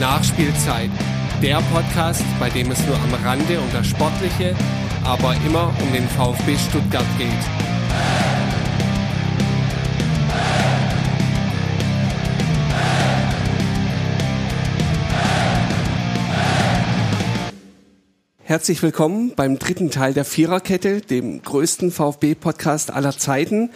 Nachspielzeit. Der Podcast, bei dem es nur am Rande um das Sportliche, aber immer um den VfB Stuttgart geht. Herzlich willkommen beim dritten Teil der Viererkette, dem größten VfB-Podcast aller Zeiten.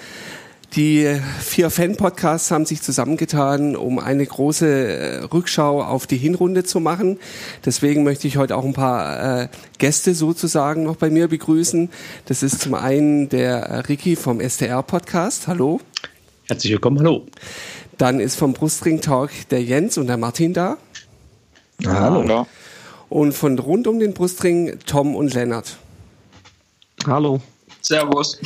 Die vier Fan-Podcasts haben sich zusammengetan, um eine große äh, Rückschau auf die Hinrunde zu machen. Deswegen möchte ich heute auch ein paar äh, Gäste sozusagen noch bei mir begrüßen. Das ist zum einen der Ricky vom STR-Podcast. Hallo. Herzlich willkommen, hallo. Dann ist vom Brustring Talk der Jens und der Martin da. Hallo. hallo. Und von rund um den Brustring Tom und Lennart. Hallo. Servus.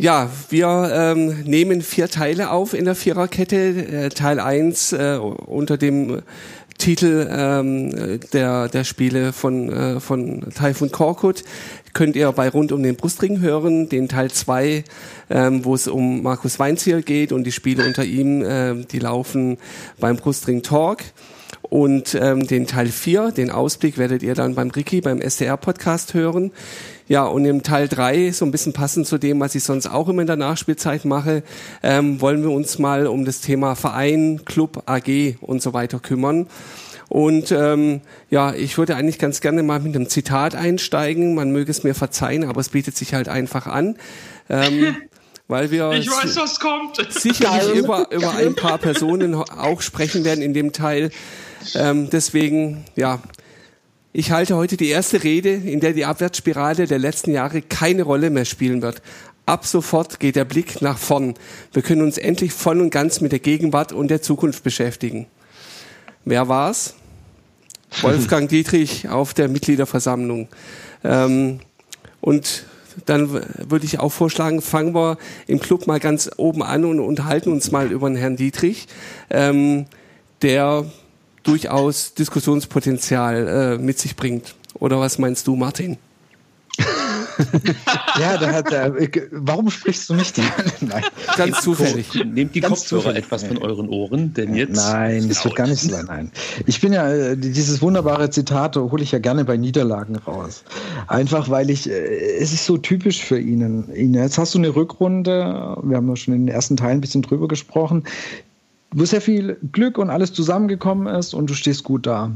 Ja, wir ähm, nehmen vier Teile auf in der Viererkette. Äh, Teil eins äh, unter dem Titel ähm, der, der Spiele von, äh, von Taifun Korkut könnt ihr bei Rund um den Brustring hören. Den Teil zwei, ähm, wo es um Markus Weinzierl geht und die Spiele unter ihm, äh, die laufen beim Brustring Talk. Und ähm, den Teil 4, den Ausblick, werdet ihr dann beim Ricky, beim SDR-Podcast hören. Ja, und im Teil 3, so ein bisschen passend zu dem, was ich sonst auch immer in der Nachspielzeit mache, ähm, wollen wir uns mal um das Thema Verein, Club, AG und so weiter kümmern. Und ähm, ja, ich würde eigentlich ganz gerne mal mit einem Zitat einsteigen. Man möge es mir verzeihen, aber es bietet sich halt einfach an. Ähm, weil wir weiß, sicherlich über, über ein paar Personen auch sprechen werden in dem Teil. Ähm, deswegen, ja, ich halte heute die erste Rede, in der die Abwärtsspirale der letzten Jahre keine Rolle mehr spielen wird. Ab sofort geht der Blick nach vorn. Wir können uns endlich voll und ganz mit der Gegenwart und der Zukunft beschäftigen. Wer war's? Wolfgang Dietrich auf der Mitgliederversammlung. Ähm, und dann würde ich auch vorschlagen, fangen wir im Club mal ganz oben an und unterhalten uns mal über den Herrn Dietrich, ähm, der durchaus Diskussionspotenzial äh, mit sich bringt. Oder was meinst du, Martin? ja, da hat er. Warum sprichst du nicht? Nein. Ganz zufällig. Nehmt die Ganz Kopfhörer zufällig. etwas von euren Ohren, denn jetzt. Nein, das wird gar nicht sein. Nein. Ich bin ja, äh, dieses wunderbare Zitat hole ich ja gerne bei Niederlagen raus. Einfach weil ich, äh, es ist so typisch für ihn. Jetzt hast du eine Rückrunde, wir haben ja schon in den ersten Teilen ein bisschen drüber gesprochen, wo sehr viel Glück und alles zusammengekommen ist und du stehst gut da.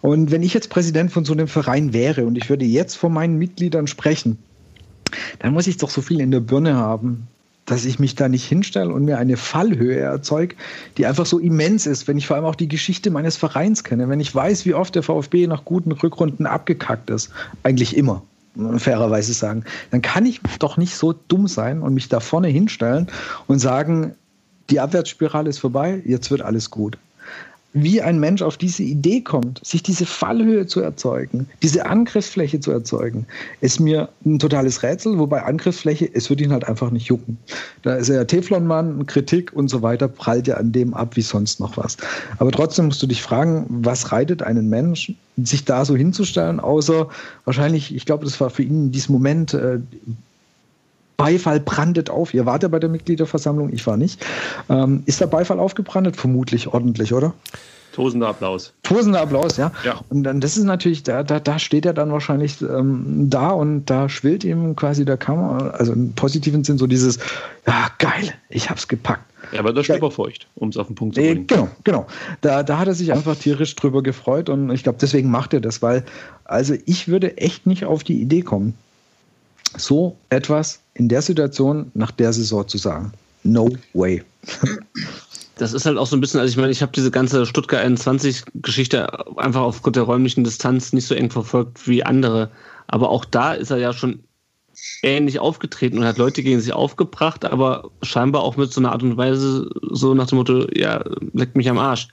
Und wenn ich jetzt Präsident von so einem Verein wäre und ich würde jetzt vor meinen Mitgliedern sprechen, dann muss ich doch so viel in der Birne haben, dass ich mich da nicht hinstelle und mir eine Fallhöhe erzeuge, die einfach so immens ist, wenn ich vor allem auch die Geschichte meines Vereins kenne, wenn ich weiß, wie oft der VfB nach guten Rückrunden abgekackt ist, eigentlich immer, fairerweise sagen, dann kann ich doch nicht so dumm sein und mich da vorne hinstellen und sagen, die Abwärtsspirale ist vorbei, jetzt wird alles gut. Wie ein Mensch auf diese Idee kommt, sich diese Fallhöhe zu erzeugen, diese Angriffsfläche zu erzeugen, ist mir ein totales Rätsel. Wobei Angriffsfläche, es wird ihn halt einfach nicht jucken. Da ist er ja Teflonmann, Kritik und so weiter, prallt ja an dem ab wie sonst noch was. Aber trotzdem musst du dich fragen, was reitet einen Menschen, sich da so hinzustellen, außer wahrscheinlich, ich glaube, das war für ihn in diesem Moment äh, Beifall brandet auf. Ihr wart ja bei der Mitgliederversammlung, ich war nicht. Ähm, ist der Beifall aufgebrandet? Vermutlich ordentlich, oder? Tosender Applaus. Tosender Applaus, ja. ja. Und dann, das ist natürlich, da, da, da steht er dann wahrscheinlich ähm, da und da schwillt ihm quasi der Kammer, also im positiven Sinn so dieses, ja, geil, ich hab's gepackt. Ja, aber das feucht, um es auf den Punkt zu bringen. Genau, genau. Da, da hat er sich einfach tierisch drüber gefreut und ich glaube, deswegen macht er das, weil, also ich würde echt nicht auf die Idee kommen, so etwas in der Situation nach der Saison zu sagen. No way. Das ist halt auch so ein bisschen, also ich meine, ich habe diese ganze Stuttgart 21-Geschichte einfach aufgrund der räumlichen Distanz nicht so eng verfolgt wie andere. Aber auch da ist er ja schon ähnlich aufgetreten und hat Leute gegen sich aufgebracht, aber scheinbar auch mit so einer Art und Weise, so nach dem Motto, ja, leck mich am Arsch.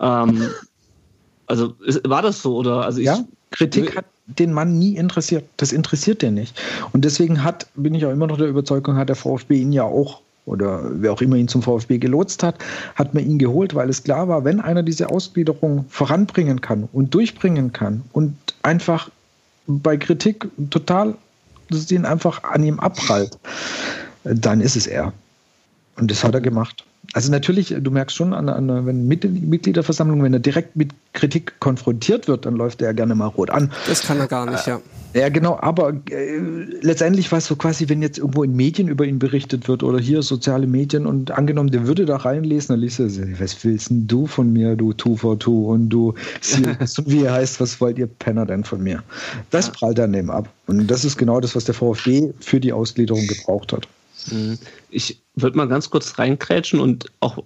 Ähm, also ist, war das so oder? Also ich, ja, Kritik hat den Mann nie interessiert. Das interessiert den nicht. Und deswegen hat, bin ich auch immer noch der Überzeugung, hat der VfB ihn ja auch oder wer auch immer ihn zum VfB gelotst hat, hat man ihn geholt, weil es klar war, wenn einer diese Ausgliederung voranbringen kann und durchbringen kann und einfach bei Kritik total, dass ihn einfach an ihm abprallt, dann ist es er. Und das hat er gemacht. Also natürlich, du merkst schon, an, an, wenn Mitgliederversammlung, wenn er direkt mit Kritik konfrontiert wird, dann läuft er ja gerne mal rot an. Das kann er gar nicht, ja. Äh, ja, genau, aber äh, letztendlich war es so quasi, wenn jetzt irgendwo in Medien über ihn berichtet wird oder hier soziale Medien und angenommen, der würde da reinlesen, dann liest er, was willst denn du von mir, du Tu for Tu und du und wie er heißt, was wollt ihr Penner denn von mir? Das prallt dann eben ab. Und das ist genau das, was der VfB für die Ausgliederung gebraucht hat. Mhm. Ich würde mal ganz kurz reinkrätschen und auch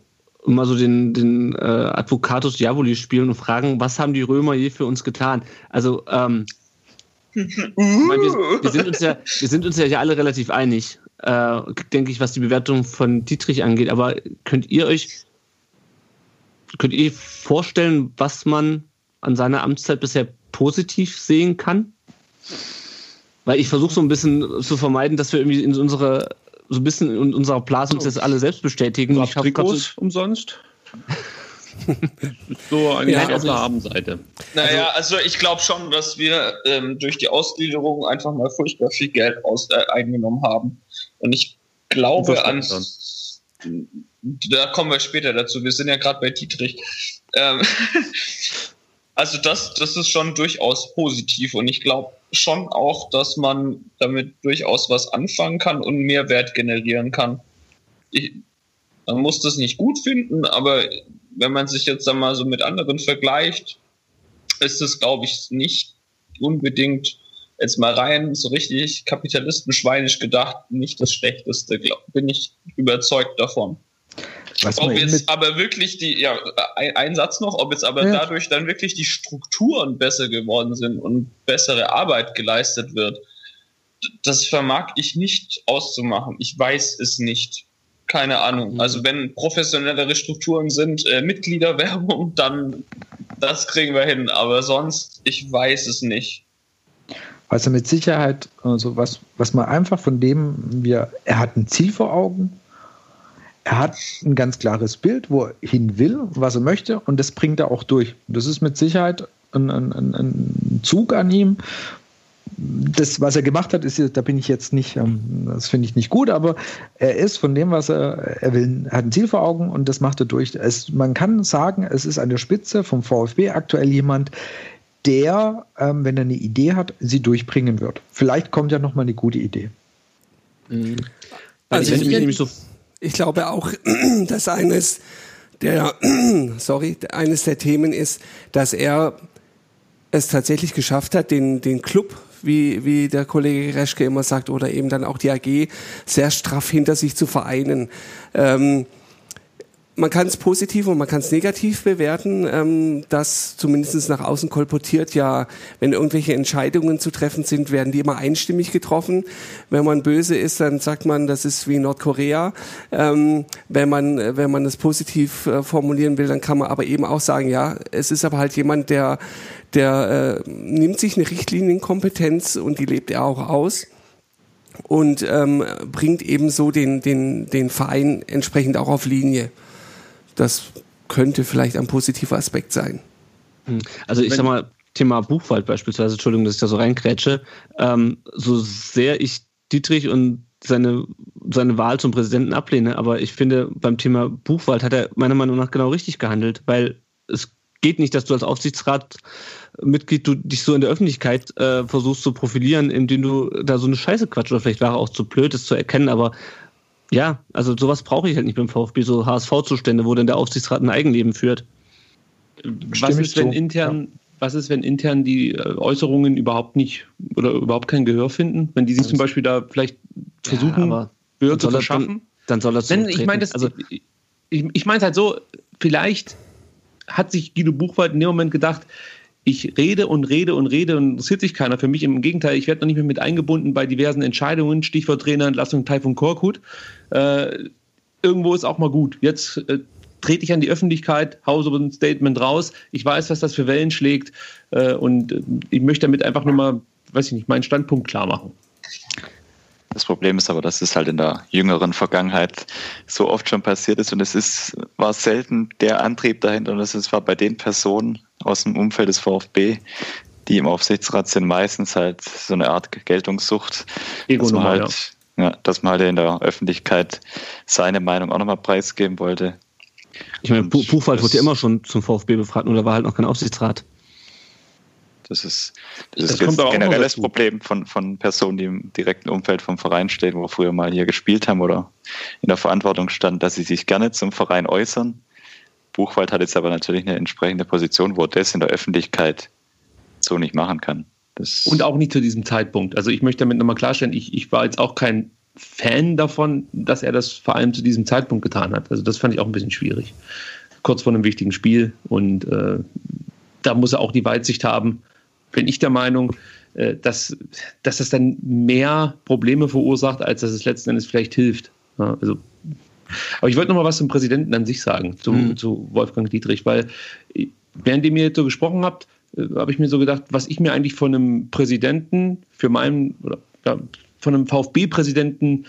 mal so den, den äh, Advocatus Diaboli spielen und fragen, was haben die Römer je für uns getan? Also, ähm, meine, wir, wir, sind uns ja, wir sind uns ja alle relativ einig, äh, denke ich, was die Bewertung von Dietrich angeht. Aber könnt ihr euch könnt ihr vorstellen, was man an seiner Amtszeit bisher positiv sehen kann? Weil ich versuche so ein bisschen zu vermeiden, dass wir irgendwie in unsere so ein bisschen in unserer Blase uns das alle selbst bestätigen. So, ich Trikots so umsonst? so eigentlich ja, auf also der Abendseite. Naja, also, also ich glaube schon, dass wir ähm, durch die Ausgliederung einfach mal furchtbar viel Geld aus, äh, eingenommen haben. Und ich glaube an. Da kommen wir später dazu. Wir sind ja gerade bei Dietrich. Ähm, also das, das ist schon durchaus positiv und ich glaube, schon auch, dass man damit durchaus was anfangen kann und Mehrwert generieren kann. Ich, man muss das nicht gut finden, aber wenn man sich jetzt einmal so mit anderen vergleicht, ist es, glaube ich, nicht unbedingt jetzt mal rein so richtig kapitalistenschweinisch gedacht, nicht das Schlechteste, glaub, bin ich überzeugt davon. Was ob jetzt aber wirklich die, ja, ein, ein, Satz noch, ob jetzt aber ja. dadurch dann wirklich die Strukturen besser geworden sind und bessere Arbeit geleistet wird, das vermag ich nicht auszumachen. Ich weiß es nicht. Keine Ahnung. Mhm. Also wenn professionellere Strukturen sind, äh, Mitgliederwerbung, dann das kriegen wir hin. Aber sonst, ich weiß es nicht. Also mit Sicherheit, also was, was man einfach von dem, wir, er hat ein Ziel vor Augen, er hat ein ganz klares Bild, wo er hin will, was er möchte, und das bringt er auch durch. Das ist mit Sicherheit ein, ein, ein Zug an ihm. Das, was er gemacht hat, ist, da bin ich jetzt nicht, ähm, das finde ich nicht gut, aber er ist von dem, was er, er will, hat ein Ziel vor Augen und das macht er durch. Es, man kann sagen, es ist an der Spitze vom VfB aktuell jemand, der, ähm, wenn er eine Idee hat, sie durchbringen wird. Vielleicht kommt ja nochmal eine gute Idee. Mhm. Also, ich, ich, nämlich so ich glaube auch, dass eines der, sorry, eines der Themen ist, dass er es tatsächlich geschafft hat, den, den Club, wie, wie der Kollege Reschke immer sagt, oder eben dann auch die AG sehr straff hinter sich zu vereinen. Ähm, man kann es positiv und man kann es negativ bewerten. Ähm, das zumindest nach außen kolportiert ja, wenn irgendwelche Entscheidungen zu treffen sind, werden die immer einstimmig getroffen. Wenn man böse ist, dann sagt man, das ist wie Nordkorea. Ähm, wenn man wenn man das positiv äh, formulieren will, dann kann man aber eben auch sagen, ja, es ist aber halt jemand, der der äh, nimmt sich eine Richtlinienkompetenz und die lebt er auch aus und ähm, bringt eben so den, den, den Verein entsprechend auch auf Linie. Das könnte vielleicht ein positiver Aspekt sein. Hm. Also ich sag mal, Thema Buchwald beispielsweise, Entschuldigung, dass ich da so reinkrätsche, ähm, so sehr ich Dietrich und seine, seine Wahl zum Präsidenten ablehne, aber ich finde, beim Thema Buchwald hat er meiner Meinung nach genau richtig gehandelt, weil es geht nicht, dass du als Aufsichtsratmitglied du dich so in der Öffentlichkeit äh, versuchst zu profilieren, indem du da so eine Scheiße quatsch oder vielleicht war er auch zu blöd, das zu erkennen, aber ja, also sowas brauche ich halt nicht beim VfB, so HSV-Zustände, wo dann der Aufsichtsrat ein Eigenleben führt. Was ist, wenn intern, ja. was ist, wenn intern die äh, Äußerungen überhaupt nicht oder überhaupt kein Gehör finden? Wenn die sich zum Beispiel da vielleicht versuchen, ja, Gehör zu verschaffen? Dann, dann soll das Wenn, ich meine also, ich, ich meine es halt so, vielleicht hat sich Guido Buchwald in dem Moment gedacht, ich rede und rede und rede und interessiert sich keiner für mich. Im Gegenteil, ich werde noch nicht mehr mit eingebunden bei diversen Entscheidungen, Stichwort Trainerentlassung Taifun Korkut. Äh, irgendwo ist auch mal gut. Jetzt äh, trete ich an die Öffentlichkeit, hause ein Statement raus. Ich weiß, was das für Wellen schlägt äh, und äh, ich möchte damit einfach nur mal, weiß ich nicht, meinen Standpunkt klar machen. Das Problem ist aber, dass es halt in der jüngeren Vergangenheit so oft schon passiert ist und es ist, war selten der Antrieb dahinter und es war bei den Personen aus dem Umfeld des VfB, die im Aufsichtsrat sind, meistens halt so eine Art Geltungssucht. Ego dass man halt, Ja, dass man halt in der Öffentlichkeit seine Meinung auch nochmal preisgeben wollte. Ich meine, Buchwald wurde ja immer schon zum VfB befragt, nur da war halt noch kein Aufsichtsrat. Das ist, das, das ist ein generelles Problem von, von Personen, die im direkten Umfeld vom Verein stehen, wo früher mal hier gespielt haben oder in der Verantwortung standen, dass sie sich gerne zum Verein äußern. Buchwald hat jetzt aber natürlich eine entsprechende Position, wo er das in der Öffentlichkeit so nicht machen kann. Das Und auch nicht zu diesem Zeitpunkt. Also ich möchte damit nochmal klarstellen, ich, ich war jetzt auch kein Fan davon, dass er das vor allem zu diesem Zeitpunkt getan hat. Also das fand ich auch ein bisschen schwierig. Kurz vor einem wichtigen Spiel. Und äh, da muss er auch die Weitsicht haben, bin ich der Meinung, äh, dass, dass das dann mehr Probleme verursacht, als dass es letzten Endes vielleicht hilft. Ja, also, aber ich wollte noch mal was zum Präsidenten an sich sagen, zu, mhm. zu Wolfgang Dietrich, weil während ihr mir jetzt so gesprochen habt, äh, habe ich mir so gedacht, was ich mir eigentlich von einem Präsidenten für meinen, oder ja, von einem VfB-Präsidenten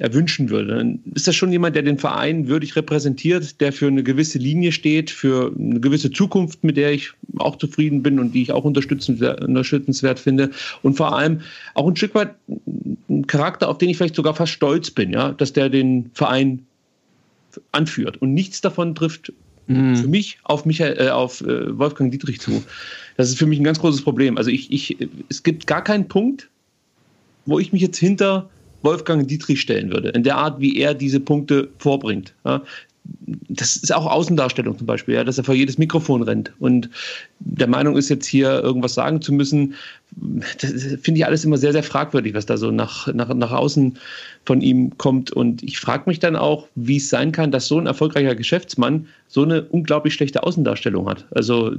erwünschen würde. Dann ist das schon jemand, der den Verein würdig repräsentiert, der für eine gewisse Linie steht, für eine gewisse Zukunft, mit der ich auch zufrieden bin und die ich auch unterstützenswert finde. Und vor allem auch ein Stück weit ein Charakter, auf den ich vielleicht sogar fast stolz bin, ja, dass der den Verein anführt. Und nichts davon trifft mhm. für mich auf, Michael, äh, auf äh, Wolfgang Dietrich zu. Das ist für mich ein ganz großes Problem. Also ich, ich, es gibt gar keinen Punkt, wo ich mich jetzt hinter Wolfgang Dietrich stellen würde, in der Art, wie er diese Punkte vorbringt. Ja, das ist auch Außendarstellung zum Beispiel, ja, dass er vor jedes Mikrofon rennt und der Meinung ist, jetzt hier irgendwas sagen zu müssen. Das finde ich alles immer sehr, sehr fragwürdig, was da so nach, nach, nach außen von ihm kommt. Und ich frage mich dann auch, wie es sein kann, dass so ein erfolgreicher Geschäftsmann so eine unglaublich schlechte Außendarstellung hat. Also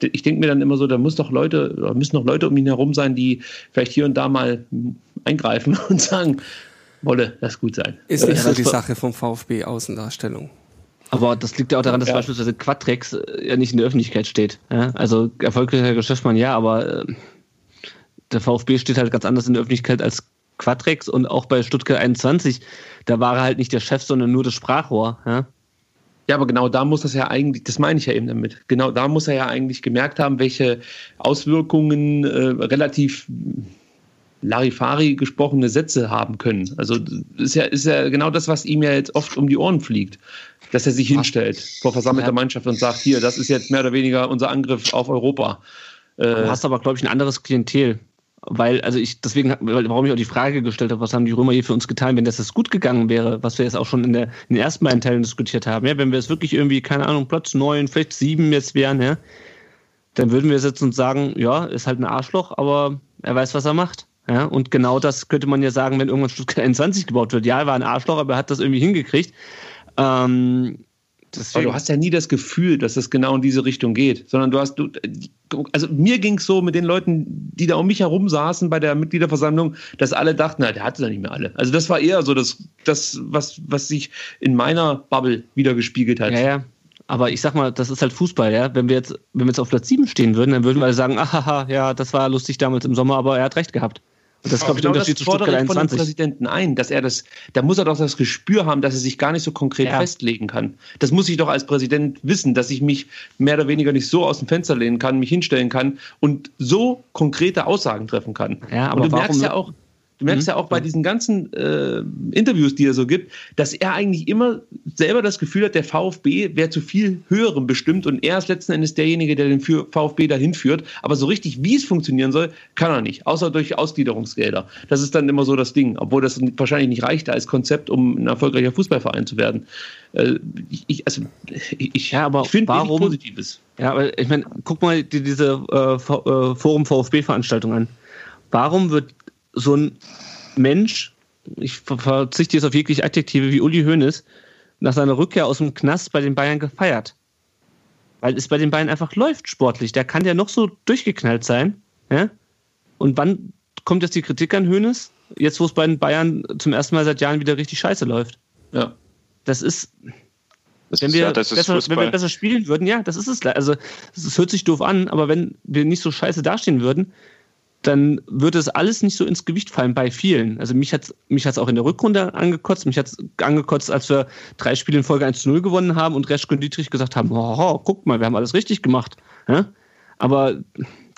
ich denke mir dann immer so, da muss doch Leute, müssen noch Leute um ihn herum sein, die vielleicht hier und da mal eingreifen und sagen, wolle das gut sein. Ist nicht so die Sache vom VfB Außendarstellung. Aber das liegt ja auch daran, dass ja. beispielsweise Quadrex äh, ja nicht in der Öffentlichkeit steht. Ja? Also erfolgreicher Geschäftsmann ja, aber äh, der VfB steht halt ganz anders in der Öffentlichkeit als Quadrex und auch bei Stuttgart 21, da war er halt nicht der Chef, sondern nur das Sprachrohr. Ja? Ja, aber genau da muss das ja eigentlich, das meine ich ja eben damit, genau da muss er ja eigentlich gemerkt haben, welche Auswirkungen äh, relativ Larifari gesprochene Sätze haben können. Also ist ja, ist ja genau das, was ihm ja jetzt oft um die Ohren fliegt, dass er sich hinstellt vor versammelter Mannschaft und sagt, hier, das ist jetzt mehr oder weniger unser Angriff auf Europa. Äh, du hast aber, glaube ich, ein anderes Klientel weil, also ich, deswegen, warum ich auch die Frage gestellt habe, was haben die Römer hier für uns getan, wenn das jetzt gut gegangen wäre, was wir jetzt auch schon in, der, in den ersten beiden Teilen diskutiert haben, ja, wenn wir jetzt wirklich irgendwie, keine Ahnung, Platz neun, vielleicht sieben jetzt wären, ja, dann würden wir sitzen und sagen, ja, ist halt ein Arschloch, aber er weiß, was er macht. Ja, und genau das könnte man ja sagen, wenn irgendwann Stuttgart 21 gebaut wird. Ja, er war ein Arschloch, aber er hat das irgendwie hingekriegt. Ähm. Aber du hast ja nie das Gefühl, dass es genau in diese Richtung geht, sondern du hast, du, also mir ging es so mit den Leuten, die da um mich herum saßen bei der Mitgliederversammlung, dass alle dachten, na, der hatte da nicht mehr alle. Also das war eher so das, das was, was sich in meiner Bubble wieder gespiegelt hat. Ja, ja. Aber ich sag mal, das ist halt Fußball, ja. Wenn wir jetzt, wenn wir jetzt auf Platz 7 stehen würden, dann würden wir alle sagen, ahaha, ja, das war lustig damals im Sommer, aber er hat recht gehabt. Und das glaube ich, der Unterschied zu Stuttgart 21. von dem Präsidenten ein, dass er das, da muss er doch das Gespür haben, dass er sich gar nicht so konkret ja. festlegen kann. Das muss ich doch als Präsident wissen, dass ich mich mehr oder weniger nicht so aus dem Fenster lehnen kann, mich hinstellen kann und so konkrete Aussagen treffen kann. Ja, aber und du merkst ja auch, Du merkst mhm. ja auch bei diesen ganzen äh, Interviews, die er so gibt, dass er eigentlich immer selber das Gefühl hat, der VfB wäre zu viel höherem bestimmt und er ist letzten Endes derjenige, der den VfB dahin führt. Aber so richtig, wie es funktionieren soll, kann er nicht, außer durch Ausgliederungsgelder. Das ist dann immer so das Ding, obwohl das wahrscheinlich nicht reicht als Konzept, um ein erfolgreicher Fußballverein zu werden. Äh, ich, also, ich, ja, aber ich finde Positives. Ja, aber ich meine, guck mal die, diese äh, äh Forum VfB-Veranstaltung an. Warum wird so ein Mensch, ich verzichte jetzt auf jegliche Adjektive wie Uli Hoeneß, nach seiner Rückkehr aus dem Knast bei den Bayern gefeiert. Weil es bei den Bayern einfach läuft sportlich. Der kann ja noch so durchgeknallt sein. Ja? Und wann kommt jetzt die Kritik an Hoeneß? Jetzt, wo es bei den Bayern zum ersten Mal seit Jahren wieder richtig scheiße läuft. Ja. Das ist. Das wenn, ist, wir ja, besser, wenn wir besser spielen würden, ja, das ist es. Also, es hört sich doof an, aber wenn wir nicht so scheiße dastehen würden, dann würde es alles nicht so ins Gewicht fallen bei vielen. Also mich hat es mich hat's auch in der Rückrunde angekotzt. Mich hat es angekotzt, als wir drei Spiele in Folge 1 zu 0 gewonnen haben und Reschke und Dietrich gesagt haben, oh, guck mal, wir haben alles richtig gemacht. Ja? Aber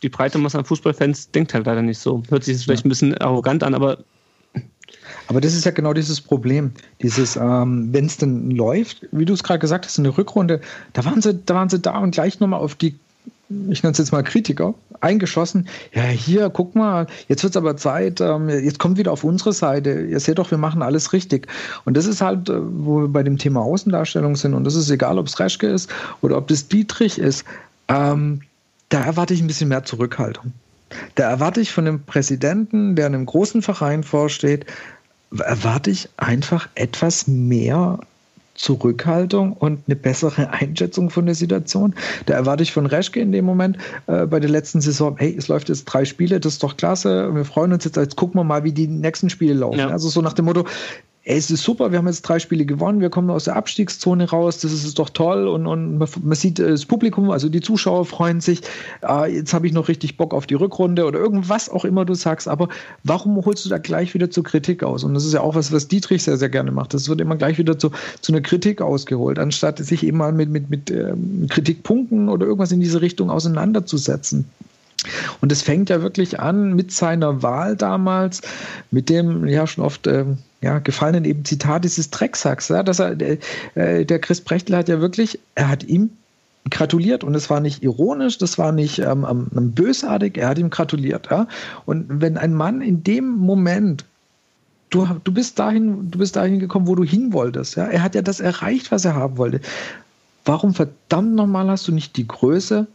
die breite Masse an Fußballfans denkt halt leider nicht so. Hört sich jetzt vielleicht ein bisschen arrogant an, aber Aber das ist ja genau dieses Problem. Dieses, ähm, wenn es denn läuft, wie du es gerade gesagt hast, in der Rückrunde, da waren sie, da waren sie da und gleich nochmal auf die ich nenne es jetzt mal Kritiker, eingeschossen. Ja, hier, guck mal, jetzt wird es aber Zeit, ähm, jetzt kommt wieder auf unsere Seite. Ihr seht doch, wir machen alles richtig. Und das ist halt, äh, wo wir bei dem Thema Außendarstellung sind. Und das ist egal, ob es Reschke ist oder ob das Dietrich ist. Ähm, da erwarte ich ein bisschen mehr Zurückhaltung. Da erwarte ich von einem Präsidenten, der einem großen Verein vorsteht, erwarte ich einfach etwas mehr Zurückhaltung und eine bessere Einschätzung von der Situation. Da erwarte ich von Reschke in dem Moment äh, bei der letzten Saison, hey, es läuft jetzt drei Spiele, das ist doch klasse, wir freuen uns jetzt, jetzt gucken wir mal, wie die nächsten Spiele laufen. Ja. Also so nach dem Motto, ey, es ist super, wir haben jetzt drei Spiele gewonnen, wir kommen aus der Abstiegszone raus, das ist doch toll und, und man, sieht äh, das Publikum, also die Zuschauer freuen sich, äh, jetzt habe ich noch richtig Bock auf die Rückrunde oder irgendwas auch immer du sagst, aber warum holst du da gleich wieder zur Kritik aus? Und das ist ja auch was, was Dietrich sehr, sehr gerne macht. Das wird immer gleich wieder zu, zu einer Kritik ausgeholt, anstatt sich eben mal mit, mit, mit ähm, Kritikpunkten oder irgendwas in diese Richtung auseinanderzusetzen. Und es fängt ja wirklich an mit seiner Wahl damals, mit dem ja schon oft ähm, ja, gefallenen eben Zitat dieses Drecksacks, ja, dass er, äh, der Chris Brechtel hat ja wirklich, er hat ihm gratuliert und es war nicht ironisch, das war nicht ähm, ähm, bösartig, er hat ihm gratuliert. Ja? Und wenn ein Mann in dem Moment Du, du, bist dahin, du bist dahin gekommen, wo du hin wolltest. Ja? Er hat ja das erreicht, was er haben wollte. Warum verdammt nochmal hast du nicht die Größe,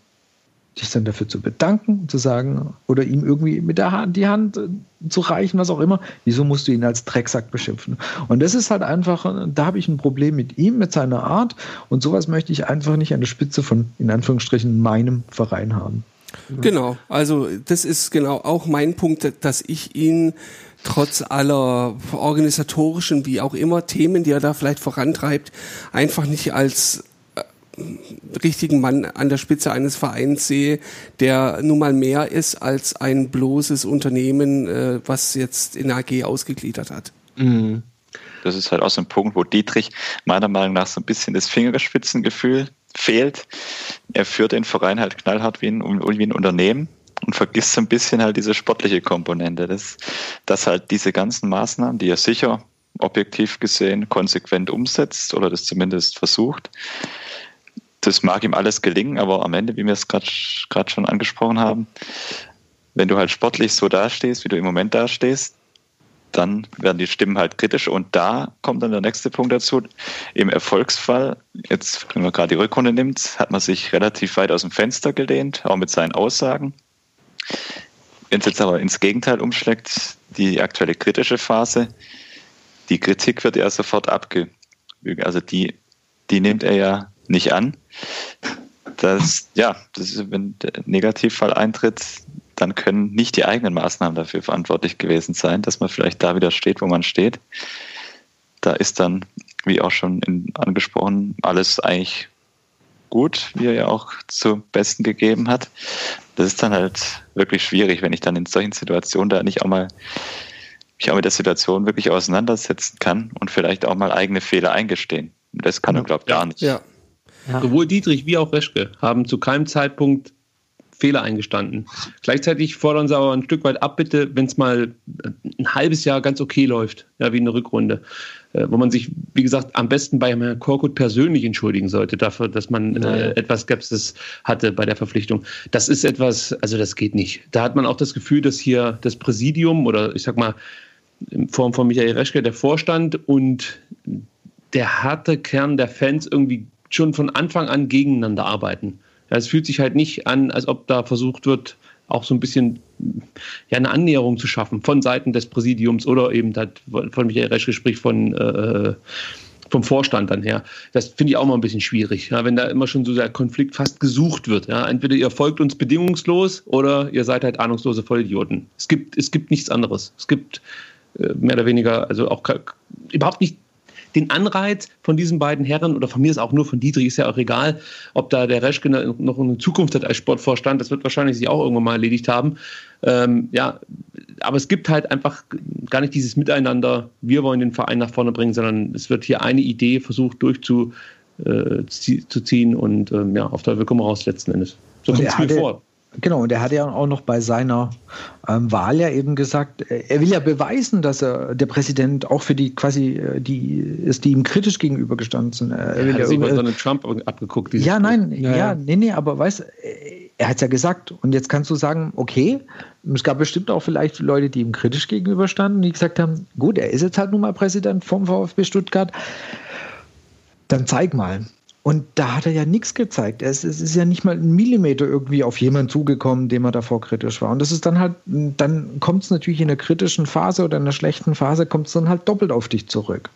dich dann dafür zu bedanken, zu sagen oder ihm irgendwie mit der Hand die Hand äh, zu reichen, was auch immer. Wieso musst du ihn als Drecksack beschimpfen? Und das ist halt einfach, da habe ich ein Problem mit ihm, mit seiner Art und sowas möchte ich einfach nicht an der Spitze von, in Anführungsstrichen, meinem Verein haben. Genau, also das ist genau auch mein Punkt, dass ich ihn trotz aller organisatorischen, wie auch immer, Themen, die er da vielleicht vorantreibt, einfach nicht als richtigen Mann an der Spitze eines Vereins sehe, der nun mal mehr ist als ein bloßes Unternehmen, äh, was jetzt in AG ausgegliedert hat. Mhm. Das ist halt auch so ein Punkt, wo Dietrich meiner Meinung nach so ein bisschen das Fingerspitzengefühl fehlt. Er führt den Verein halt knallhart wie ein, wie ein Unternehmen und vergisst so ein bisschen halt diese sportliche Komponente. Das, dass halt diese ganzen Maßnahmen, die er sicher objektiv gesehen konsequent umsetzt oder das zumindest versucht, das mag ihm alles gelingen, aber am Ende, wie wir es gerade schon angesprochen haben, wenn du halt sportlich so dastehst, wie du im Moment dastehst, dann werden die Stimmen halt kritisch und da kommt dann der nächste Punkt dazu. Im Erfolgsfall, jetzt, wenn man gerade die Rückrunde nimmt, hat man sich relativ weit aus dem Fenster gelehnt, auch mit seinen Aussagen. Wenn es jetzt aber ins Gegenteil umschlägt, die aktuelle kritische Phase, die Kritik wird ja sofort abgebügelt. Also die, die nimmt er ja nicht an. Das, ja, das ist, wenn der Negativfall eintritt, dann können nicht die eigenen Maßnahmen dafür verantwortlich gewesen sein, dass man vielleicht da wieder steht, wo man steht. Da ist dann, wie auch schon in, angesprochen, alles eigentlich gut, wie er ja auch zu Besten gegeben hat. Das ist dann halt wirklich schwierig, wenn ich dann in solchen Situationen da nicht auch mal mich auch mit der Situation wirklich auseinandersetzen kann und vielleicht auch mal eigene Fehler eingestehen. Das kann er, glaube ich, gar nicht. Ja. Ja. Sowohl Dietrich wie auch Reschke haben zu keinem Zeitpunkt Fehler eingestanden. Gleichzeitig fordern sie aber ein Stück weit ab, bitte, wenn es mal ein halbes Jahr ganz okay läuft, ja, wie eine Rückrunde, äh, wo man sich, wie gesagt, am besten bei Herrn Korkut persönlich entschuldigen sollte dafür, dass man äh, etwas Skepsis hatte bei der Verpflichtung. Das ist etwas, also das geht nicht. Da hat man auch das Gefühl, dass hier das Präsidium oder ich sag mal in Form von Michael Reschke der Vorstand und der harte Kern der Fans irgendwie schon von Anfang an gegeneinander arbeiten. Ja, es fühlt sich halt nicht an, als ob da versucht wird, auch so ein bisschen ja, eine Annäherung zu schaffen von Seiten des Präsidiums oder eben halt von Michael Reschke spricht von äh, vom Vorstand dann her. Das finde ich auch mal ein bisschen schwierig, ja, wenn da immer schon so der Konflikt fast gesucht wird. Ja. Entweder ihr folgt uns bedingungslos oder ihr seid halt ahnungslose Vollidioten. Es gibt, es gibt nichts anderes. Es gibt äh, mehr oder weniger, also auch überhaupt nicht den Anreiz von diesen beiden Herren oder von mir ist auch nur von Dietrich, ist ja auch egal, ob da der Reschke noch eine Zukunft hat als Sportvorstand, das wird wahrscheinlich sich auch irgendwann mal erledigt haben. Ähm, ja, aber es gibt halt einfach gar nicht dieses Miteinander, wir wollen den Verein nach vorne bringen, sondern es wird hier eine Idee versucht durchzuziehen äh, und ähm, ja, auf der Wirkung raus letzten Endes. So kommt es mir vor. Genau, und er hat ja auch noch bei seiner ähm, Wahl ja eben gesagt, äh, er will ja beweisen, dass er der Präsident auch für die quasi äh, die ist, die ihm kritisch gegenübergestanden sind. Er will ja, ja über Donald Trump abgeguckt. Ja, nein, ja, ja, nee, nee, aber weißt er hat es ja gesagt. Und jetzt kannst du sagen, okay, es gab bestimmt auch vielleicht Leute, die ihm kritisch gegenüberstanden, die gesagt haben, gut, er ist jetzt halt nun mal Präsident vom VfB Stuttgart. Dann zeig mal. Und da hat er ja nichts gezeigt. Es, es, ist ja nicht mal ein Millimeter irgendwie auf jemanden zugekommen, dem er davor kritisch war. Und das ist dann halt, dann kommt es natürlich in einer kritischen Phase oder in einer schlechten Phase, kommt es dann halt doppelt auf dich zurück.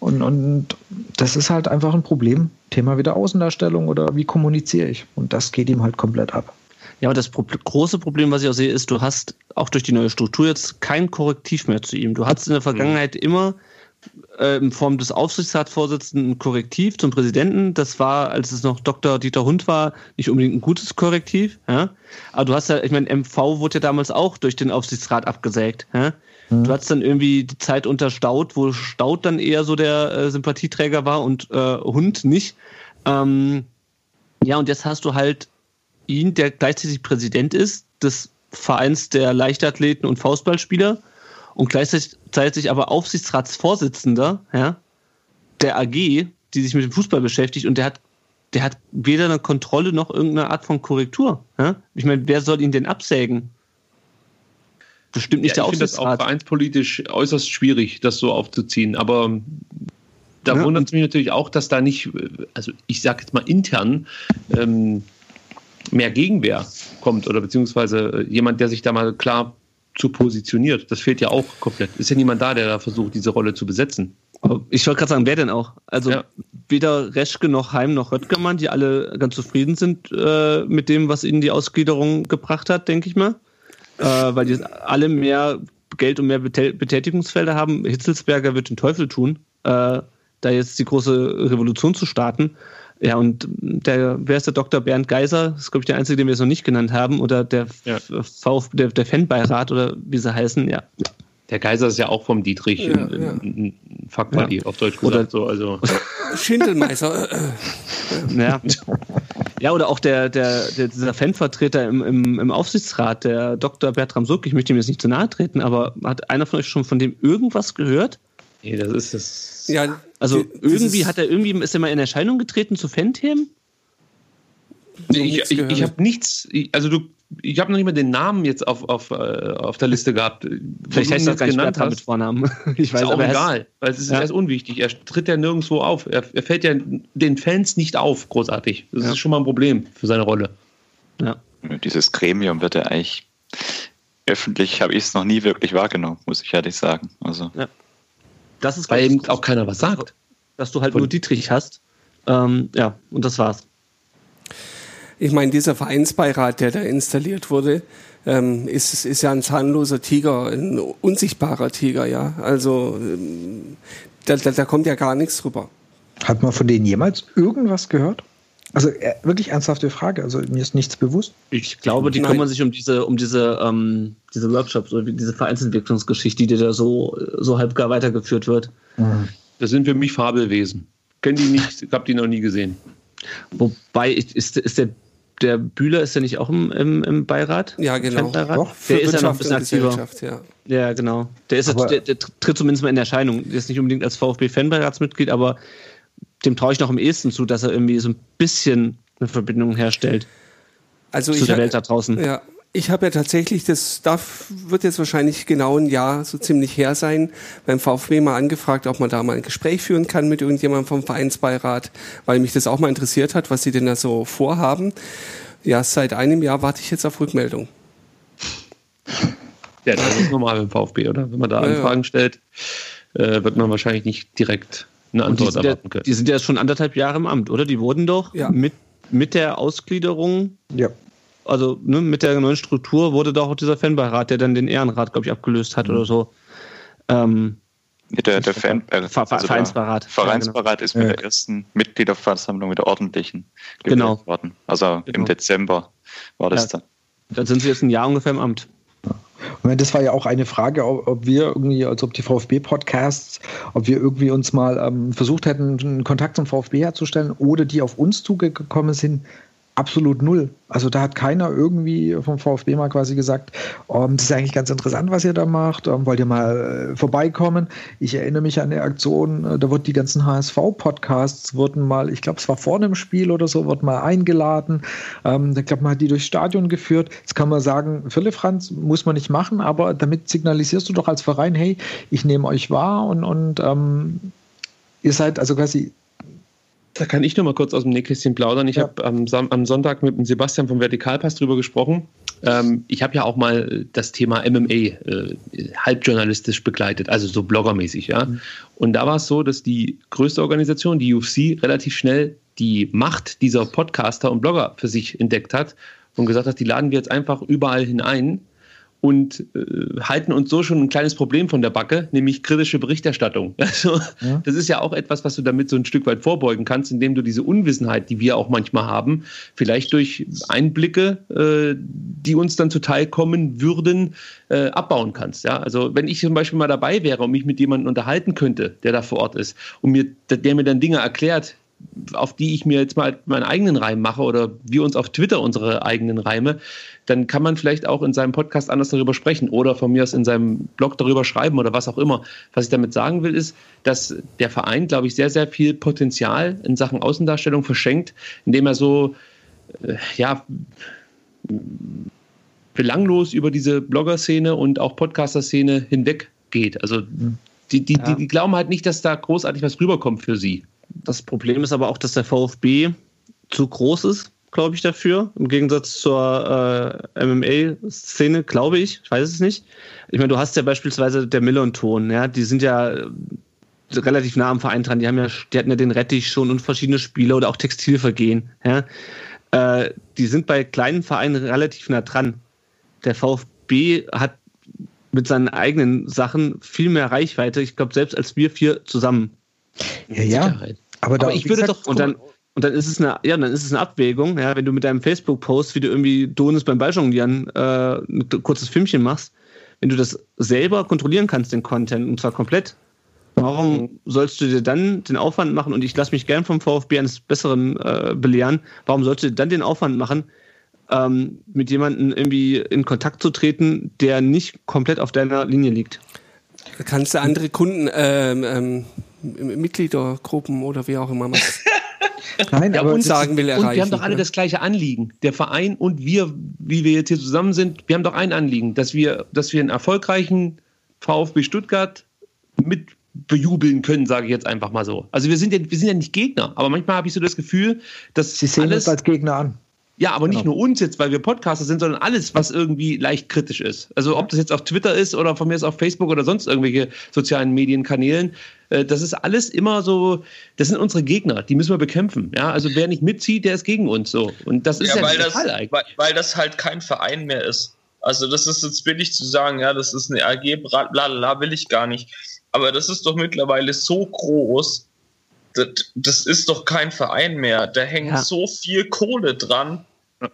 Und, und das ist halt einfach ein Problem. Thema wieder Außendarstellung oder wie kommuniziere ich? Und das geht ihm halt komplett ab. Ja, aber das Pro große Problem, was ich auch sehe, ist, du hast auch durch die neue Struktur jetzt kein Korrektiv mehr zu ihm. Du hattest in der Vergangenheit immer äh, in Form des Aufsichtsratsvorsitzenden ein Korrektiv zum Präsidenten. Das war, als es noch Dr. Dieter Hund war, nicht unbedingt ein gutes Korrektiv. Ja? Aber du hast ja, ich meine, MV wurde ja damals auch durch den Aufsichtsrat abgesägt. Ja? Mhm. Du hattest dann irgendwie die Zeit unter Staud, wo Staud dann eher so der äh, Sympathieträger war und äh, Hund nicht. Ähm, ja, und jetzt hast du halt ihn, der gleichzeitig Präsident ist des Vereins der Leichtathleten und Faustballspieler und gleichzeitig aber Aufsichtsratsvorsitzender ja, der AG, die sich mit dem Fußball beschäftigt und der hat, der hat weder eine Kontrolle noch irgendeine Art von Korrektur. Ja? Ich meine, wer soll ihn denn absägen? Bestimmt nicht ja, der Aufsichtsrat. Ich finde das auch vereinspolitisch äußerst schwierig, das so aufzuziehen. Aber da ja, wundert es mich natürlich auch, dass da nicht, also ich sage jetzt mal intern, ähm, mehr Gegenwehr kommt oder beziehungsweise jemand, der sich da mal klar zu positioniert. Das fehlt ja auch komplett. Ist ja niemand da, der da versucht, diese Rolle zu besetzen. Ich wollte gerade sagen, wer denn auch? Also ja. weder Reschke noch Heim noch Röttgermann, die alle ganz zufrieden sind äh, mit dem, was ihnen die Ausgliederung gebracht hat, denke ich mal. Äh, weil die alle mehr Geld und mehr Betätigungsfelder haben. Hitzelsberger wird den Teufel tun, äh, da jetzt die große Revolution zu starten. Ja, und der, wer ist der Dr. Bernd Geiser? Das ist, glaube ich, der Einzige, den wir jetzt noch nicht genannt haben. Oder der, ja. VfB, der, der Fanbeirat oder wie sie heißen, ja. Der Geiser ist ja auch vom Dietrich ja, ein, ja. ein Fuck Buddy, ja. auf Deutsch gesagt. Oder so, also. Schindelmeister. ja. ja, oder auch der, der, der, dieser Fanvertreter im, im, im Aufsichtsrat, der Dr. Bertram Suck, ich möchte ihm jetzt nicht zu nahe treten, aber hat einer von euch schon von dem irgendwas gehört? Nee, das ist das. Ja, also die, irgendwie hat er irgendwie ist er mal in Erscheinung getreten zu Fan-Themen? Nee, ich, ich, ich habe nichts, also du, ich habe noch nicht mal den Namen jetzt auf, auf, äh, auf der Liste gehabt. Vielleicht heißt das gar nicht mit Vornamen. Ich weiß, ist auch egal, weil es ist, ja. er ist unwichtig. Er tritt ja nirgendwo auf. Er, er, fällt ja den Fans nicht auf, großartig. Das ja. ist schon mal ein Problem für seine Rolle. Ja. Dieses Gremium wird er eigentlich öffentlich, habe ich es noch nie wirklich wahrgenommen, muss ich ehrlich sagen. Also. Ja. Das ist, weil eben auch keiner was sagt. Dass du halt Von nur Dietrich hast. Ähm, ja, und das war's. Ich meine, dieser Vereinsbeirat, der da installiert wurde, ähm, ist, ist ja ein zahnloser Tiger, ein unsichtbarer Tiger, ja. Also ähm, da, da, da kommt ja gar nichts rüber. Hat man von denen jemals irgendwas gehört? Also äh, wirklich ernsthafte Frage. Also mir ist nichts bewusst. Ich glaube, die Nein. kümmern sich um diese, um diese, ähm, diese Workshops oder diese Vereinsentwicklungsgeschichte, die da so, so halb gar weitergeführt wird. Mhm. Das sind für mich Fabelwesen. Kenne die nicht, habe die noch nie gesehen. Wobei, ist, ist der, der Bühler, ist der nicht auch im, im, im Beirat? Ja, genau. Doch, der ist ja noch ein bisschen aktiver. Ja. ja. genau. Der, ist, der, der, tritt zumindest mal in Erscheinung. Der ist nicht unbedingt als VfB-Fanbeiratsmitglied, aber dem traue ich noch am ehesten zu, dass er irgendwie so ein bisschen eine Verbindung herstellt also zu der Welt da draußen. Ja, ich habe ja tatsächlich, das darf, wird jetzt wahrscheinlich genau ein Jahr so ziemlich her sein, beim VfB mal angefragt, ob man da mal ein Gespräch führen kann mit irgendjemandem vom Vereinsbeirat, weil mich das auch mal interessiert hat, was sie denn da so vorhaben. Ja, seit einem Jahr warte ich jetzt auf Rückmeldung. Ja, das ist normal beim VfB, oder? Wenn man da Anfragen ja. stellt, äh, wird man wahrscheinlich nicht direkt eine Antwort die erwarten können. Die sind ja schon anderthalb Jahre im Amt, oder? Die wurden doch ja. mit, mit der Ausgliederung, ja. also ne, mit der neuen Struktur wurde doch auch dieser Fanbeirat, der dann den Ehrenrat, glaube ich, abgelöst hat mhm. oder so. Ähm, der, der Fan, äh, also Vereinsbeirat. Vereinsbeirat ist mit ja. der ersten Mitgliederversammlung, mit der ordentlichen, genau. worden. Also genau. im Dezember war das ja. dann. Dann sind sie jetzt ein Jahr ungefähr im Amt. Und das war ja auch eine Frage, ob wir irgendwie, als ob die VfB-Podcasts, ob wir irgendwie uns mal ähm, versucht hätten, einen Kontakt zum VfB herzustellen oder die auf uns zugekommen sind. Absolut null. Also da hat keiner irgendwie vom VfB mal quasi gesagt, oh, das ist eigentlich ganz interessant, was ihr da macht, um, wollt ihr mal äh, vorbeikommen. Ich erinnere mich an eine Aktion, äh, da wurden die ganzen HSV-Podcasts, wurden mal, ich glaube, es war vor einem Spiel oder so, wurden mal eingeladen. Ähm, ich glaube, man hat die durchs Stadion geführt. Jetzt kann man sagen, Philipp Franz muss man nicht machen, aber damit signalisierst du doch als Verein, hey, ich nehme euch wahr und, und ähm, ihr seid also quasi da kann ich nur mal kurz aus dem Nähkästchen plaudern. Ich ja. habe am, am, Sonntag mit dem Sebastian vom Vertikalpass drüber gesprochen. Ähm, ich habe ja auch mal das Thema MMA äh, halbjournalistisch begleitet, also so bloggermäßig, ja. Mhm. Und da war es so, dass die größte Organisation, die UFC, relativ schnell die Macht dieser Podcaster und Blogger für sich entdeckt hat und gesagt hat, die laden wir jetzt einfach überall hinein und äh, halten uns so schon ein kleines Problem von der Backe, nämlich kritische Berichterstattung. Also, ja. Das ist ja auch etwas, was du damit so ein Stück weit vorbeugen kannst, indem du diese Unwissenheit, die wir auch manchmal haben, vielleicht durch Einblicke, äh, die uns dann zuteil kommen würden, äh, abbauen kannst. Ja? Also wenn ich zum Beispiel mal dabei wäre und mich mit jemandem unterhalten könnte, der da vor Ort ist und mir, der mir dann Dinge erklärt, auf die ich mir jetzt mal meinen eigenen Reim mache oder wir uns auf Twitter unsere eigenen Reime, dann kann man vielleicht auch in seinem Podcast anders darüber sprechen oder von mir aus in seinem Blog darüber schreiben oder was auch immer. Was ich damit sagen will, ist, dass der Verein, glaube ich, sehr, sehr viel Potenzial in Sachen Außendarstellung verschenkt, indem er so, äh, ja, belanglos über diese Blogger-Szene und auch Podcaster-Szene hinweg geht. Also die, die, ja. die, die glauben halt nicht, dass da großartig was rüberkommt für sie. Das Problem ist aber auch, dass der VfB zu groß ist glaube ich, dafür. Im Gegensatz zur äh, MMA-Szene, glaube ich. Ich weiß es nicht. Ich meine, du hast ja beispielsweise der Miller und Ton, ja, die sind ja äh, relativ nah am Verein dran. Die haben ja, die hatten ja den Rettich schon und verschiedene Spiele oder auch Textilvergehen. Ja. Äh, die sind bei kleinen Vereinen relativ nah dran. Der VfB hat mit seinen eigenen Sachen viel mehr Reichweite. Ich glaube, selbst als wir vier zusammen. Ja, ja. Aber, da, Aber ich würde gesagt, doch und dann und dann ist es eine, ja, dann ist es eine Abwägung, ja, wenn du mit deinem Facebook-Post, wie du irgendwie Donis beim Balljonglieren äh, ein kurzes Filmchen machst, wenn du das selber kontrollieren kannst, den Content, und zwar komplett, warum sollst du dir dann den Aufwand machen, und ich lasse mich gern vom VfB eines Besseren äh, belehren, warum sollst du dir dann den Aufwand machen, ähm, mit jemandem irgendwie in Kontakt zu treten, der nicht komplett auf deiner Linie liegt? Kannst du andere Kunden, ähm, ähm, Mitgliedergruppen oder wie auch immer Nein, ja, aber und, sagen will erreichen. Und wir haben doch alle das gleiche Anliegen. Der Verein und wir, wie wir jetzt hier zusammen sind, wir haben doch ein Anliegen, dass wir, dass wir einen erfolgreichen VfB Stuttgart mit bejubeln können, sage ich jetzt einfach mal so. Also wir sind ja, wir sind ja nicht Gegner, aber manchmal habe ich so das Gefühl, dass Sie sehen alles, uns als Gegner an. Ja, aber nicht genau. nur uns jetzt, weil wir Podcaster sind, sondern alles, was irgendwie leicht kritisch ist. Also ob das jetzt auf Twitter ist oder von mir ist auf Facebook oder sonst irgendwelche sozialen Medienkanälen, äh, das ist alles immer so, das sind unsere Gegner, die müssen wir bekämpfen. Ja, also wer nicht mitzieht, der ist gegen uns so. Und das ist ja, ja weil, das, weil, weil das halt kein Verein mehr ist. Also das ist jetzt billig zu sagen, ja, das ist eine AG, bla bla, will ich gar nicht. Aber das ist doch mittlerweile so groß, das, das ist doch kein Verein mehr. Da hängt ja. so viel Kohle dran.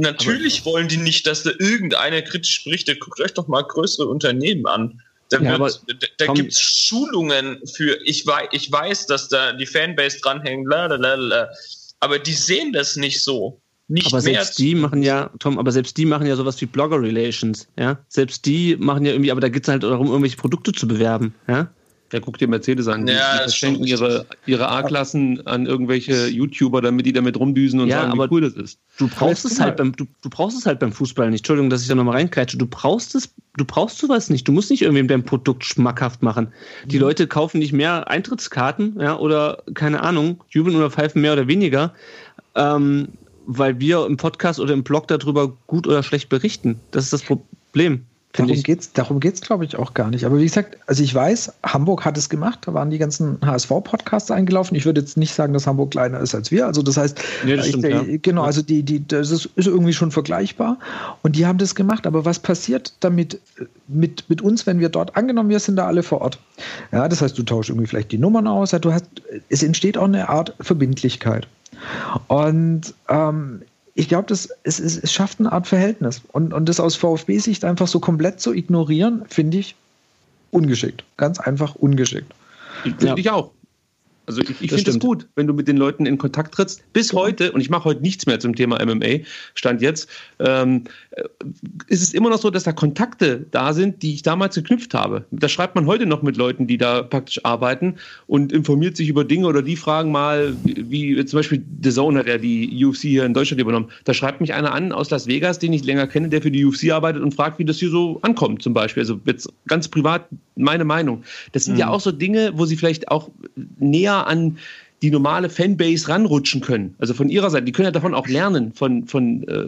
Natürlich aber, wollen die nicht, dass da irgendeiner kritisch spricht. Guckt euch doch mal größere Unternehmen an. Da, ja, da, da gibt es Schulungen für, ich weiß, ich weiß, dass da die Fanbase dranhängt, blablabla, aber die sehen das nicht so. Nicht aber selbst die machen ja, Tom, aber selbst die machen ja sowas wie Blogger Relations, ja. Selbst die machen ja irgendwie, aber da geht es halt darum, irgendwelche Produkte zu bewerben, ja. Ja, guck dir Mercedes an. Die, ja, die verschenken ihre, ihre A-Klassen an irgendwelche YouTuber, damit die damit rumdüsen und ja, sagen, wie cool das ist. Du brauchst es halt beim, du, du brauchst es halt beim Fußball nicht. Entschuldigung, dass ich da nochmal reinkreitsche. Du brauchst es, du brauchst sowas nicht. Du musst nicht irgendwie dein Produkt schmackhaft machen. Die mhm. Leute kaufen nicht mehr Eintrittskarten, ja, oder keine Ahnung, jubeln oder pfeifen mehr oder weniger, ähm, weil wir im Podcast oder im Blog darüber gut oder schlecht berichten. Das ist das Problem. Darum geht es, darum geht's, glaube ich, auch gar nicht. Aber wie gesagt, also ich weiß, Hamburg hat es gemacht, da waren die ganzen HSV-Podcasts eingelaufen. Ich würde jetzt nicht sagen, dass Hamburg kleiner ist als wir. Also das heißt, nee, das stimmt, ich, ja. genau, also die, die, das ist, ist, irgendwie schon vergleichbar. Und die haben das gemacht. Aber was passiert damit mit, mit uns, wenn wir dort angenommen, wir sind da alle vor Ort? Ja, das heißt, du tauschst irgendwie vielleicht die Nummern aus. Du hast, es entsteht auch eine Art Verbindlichkeit. Und ähm, ich glaube, es, es, es schafft eine Art Verhältnis. Und, und das aus VfB-Sicht einfach so komplett zu ignorieren, finde ich ungeschickt. Ganz einfach ungeschickt. Finde ja. ich auch. Also ich, ich finde es gut, wenn du mit den Leuten in Kontakt trittst. Bis heute, und ich mache heute nichts mehr zum Thema MMA, stand jetzt, ähm, äh, ist es immer noch so, dass da Kontakte da sind, die ich damals geknüpft habe. Da schreibt man heute noch mit Leuten, die da praktisch arbeiten und informiert sich über Dinge oder die fragen mal, wie, wie zum Beispiel The Zone hat ja die UFC hier in Deutschland übernommen. Da schreibt mich einer an aus Las Vegas, den ich länger kenne, der für die UFC arbeitet und fragt, wie das hier so ankommt zum Beispiel. Also jetzt ganz privat meine Meinung. Das sind mhm. ja auch so Dinge, wo sie vielleicht auch näher an die normale Fanbase ranrutschen können. Also von ihrer Seite, die können ja davon auch lernen, von, von äh,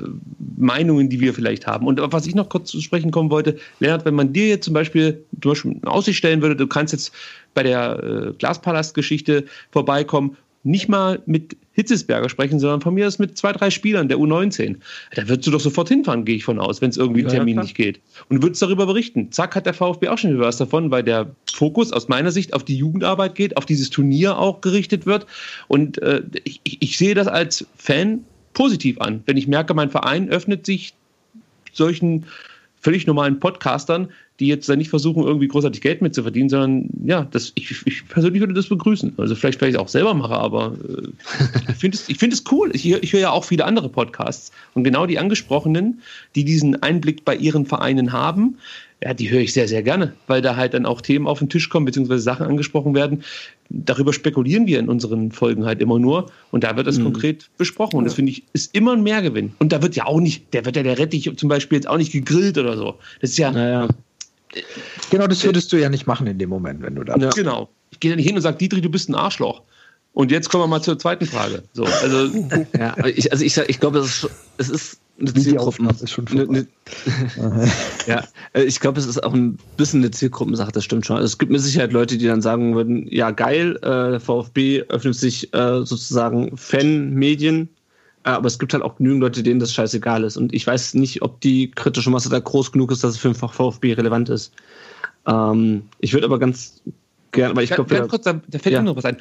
Meinungen, die wir vielleicht haben. Und was ich noch kurz zu sprechen kommen wollte, Lennart, wenn man dir jetzt zum Beispiel, zum Beispiel eine Aussicht stellen würde, du kannst jetzt bei der äh, Glaspalast-Geschichte vorbeikommen nicht mal mit Hitzesberger sprechen, sondern von mir aus mit zwei, drei Spielern der U19. Da würdest du doch sofort hinfahren, gehe ich von aus, wenn es irgendwie ein Termin ja, nicht geht. Und würdest darüber berichten. Zack, hat der VfB auch schon was davon, weil der Fokus aus meiner Sicht auf die Jugendarbeit geht, auf dieses Turnier auch gerichtet wird. Und äh, ich, ich sehe das als Fan positiv an. Wenn ich merke, mein Verein öffnet sich solchen völlig normalen Podcastern, die jetzt da nicht versuchen, irgendwie großartig Geld mit zu verdienen, sondern ja, das, ich, ich persönlich würde das begrüßen. Also vielleicht, vielleicht auch selber mache, aber äh, ich finde es, find es cool. Ich, ich höre ja auch viele andere Podcasts und genau die angesprochenen, die diesen Einblick bei ihren Vereinen haben, ja, die höre ich sehr, sehr gerne, weil da halt dann auch Themen auf den Tisch kommen, beziehungsweise Sachen angesprochen werden. Darüber spekulieren wir in unseren Folgen halt immer nur und da wird das mhm. konkret besprochen und das finde ich ist immer ein Mehrgewinn. Und da wird ja auch nicht, der wird ja der Rettich zum Beispiel jetzt auch nicht gegrillt oder so. Das ist ja. Naja. Genau, das würdest du ja nicht machen in dem Moment, wenn du da. Ja. Genau. Ich gehe da nicht hin und sage, Dietrich, du bist ein Arschloch. Und jetzt kommen wir mal zur zweiten Frage. So, also, ja, ich, also ich, ich glaube, es ist, es ist eine Zielgruppen. Ja, äh, ich glaube, es ist auch ein bisschen eine Zielgruppensache, das stimmt schon. Also es gibt mit Sicherheit Leute, die dann sagen würden, ja geil, äh, VfB öffnet sich äh, sozusagen Fanmedien, äh, aber es gibt halt auch genügend Leute, denen das scheißegal ist. Und ich weiß nicht, ob die kritische Masse da groß genug ist, dass es für den VfB relevant ist. Ähm, ich würde aber ganz gerne, weil ich glaube, ganz kurz, da, da fällt ja. mir noch was ein.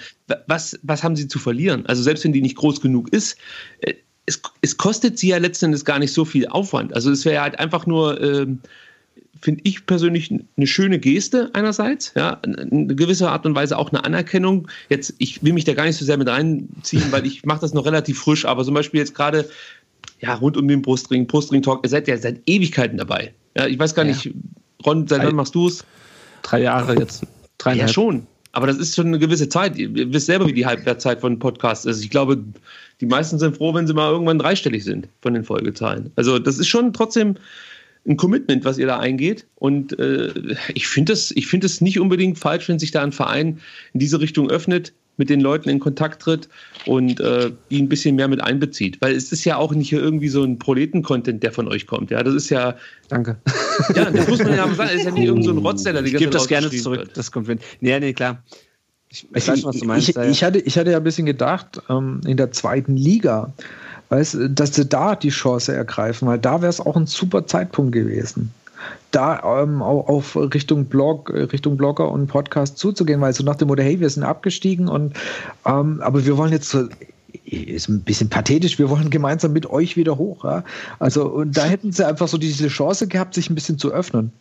Was, was haben sie zu verlieren? Also selbst wenn die nicht groß genug ist, äh, es, es kostet sie ja letzten Endes gar nicht so viel Aufwand. Also es wäre halt einfach nur, ähm, finde ich persönlich, eine schöne Geste einerseits, ja, eine gewisse Art und Weise auch eine Anerkennung. Jetzt, ich will mich da gar nicht so sehr mit reinziehen, weil ich mache das noch relativ frisch, aber zum Beispiel jetzt gerade ja, rund um den Brustring, Brustring-Talk, ihr seid ja seit Ewigkeiten dabei. Ja, ich weiß gar ja. nicht, Ron, seit wann machst du es? Drei Jahre jetzt. Dreieinhalb. Ja, schon. Aber das ist schon eine gewisse Zeit. Ihr wisst selber, wie die Halbwertzeit von Podcasts ist. Ich glaube, die meisten sind froh, wenn sie mal irgendwann dreistellig sind von den Folgezahlen. Also das ist schon trotzdem ein Commitment, was ihr da eingeht. Und äh, ich finde es find nicht unbedingt falsch, wenn sich da ein Verein in diese Richtung öffnet, mit den Leuten in Kontakt tritt und äh, die ein bisschen mehr mit einbezieht. Weil es ist ja auch nicht hier irgendwie so ein Proleten-Content, der von euch kommt. Ja, das ist ja. Danke. Ja, das muss man ja sagen. Es ist ja nicht irgend so ein Rotzteller, der Ich gebe das gerne zurück. Wird. Das kommt, wenn. Nee, nee, klar. Ich, ich, weiß, was du meinst. Ich, ich, hatte, ich hatte ja ein bisschen gedacht, ähm, in der zweiten Liga, weißt, dass sie da die Chance ergreifen, weil da wäre es auch ein super Zeitpunkt gewesen. Da ähm, auf Richtung Blog, Richtung Blogger und Podcast zuzugehen, weil so nach dem Motto, hey, wir sind abgestiegen und ähm, aber wir wollen jetzt so, ist ein bisschen pathetisch, wir wollen gemeinsam mit euch wieder hoch. Ja? Also, und da hätten sie einfach so diese Chance gehabt, sich ein bisschen zu öffnen.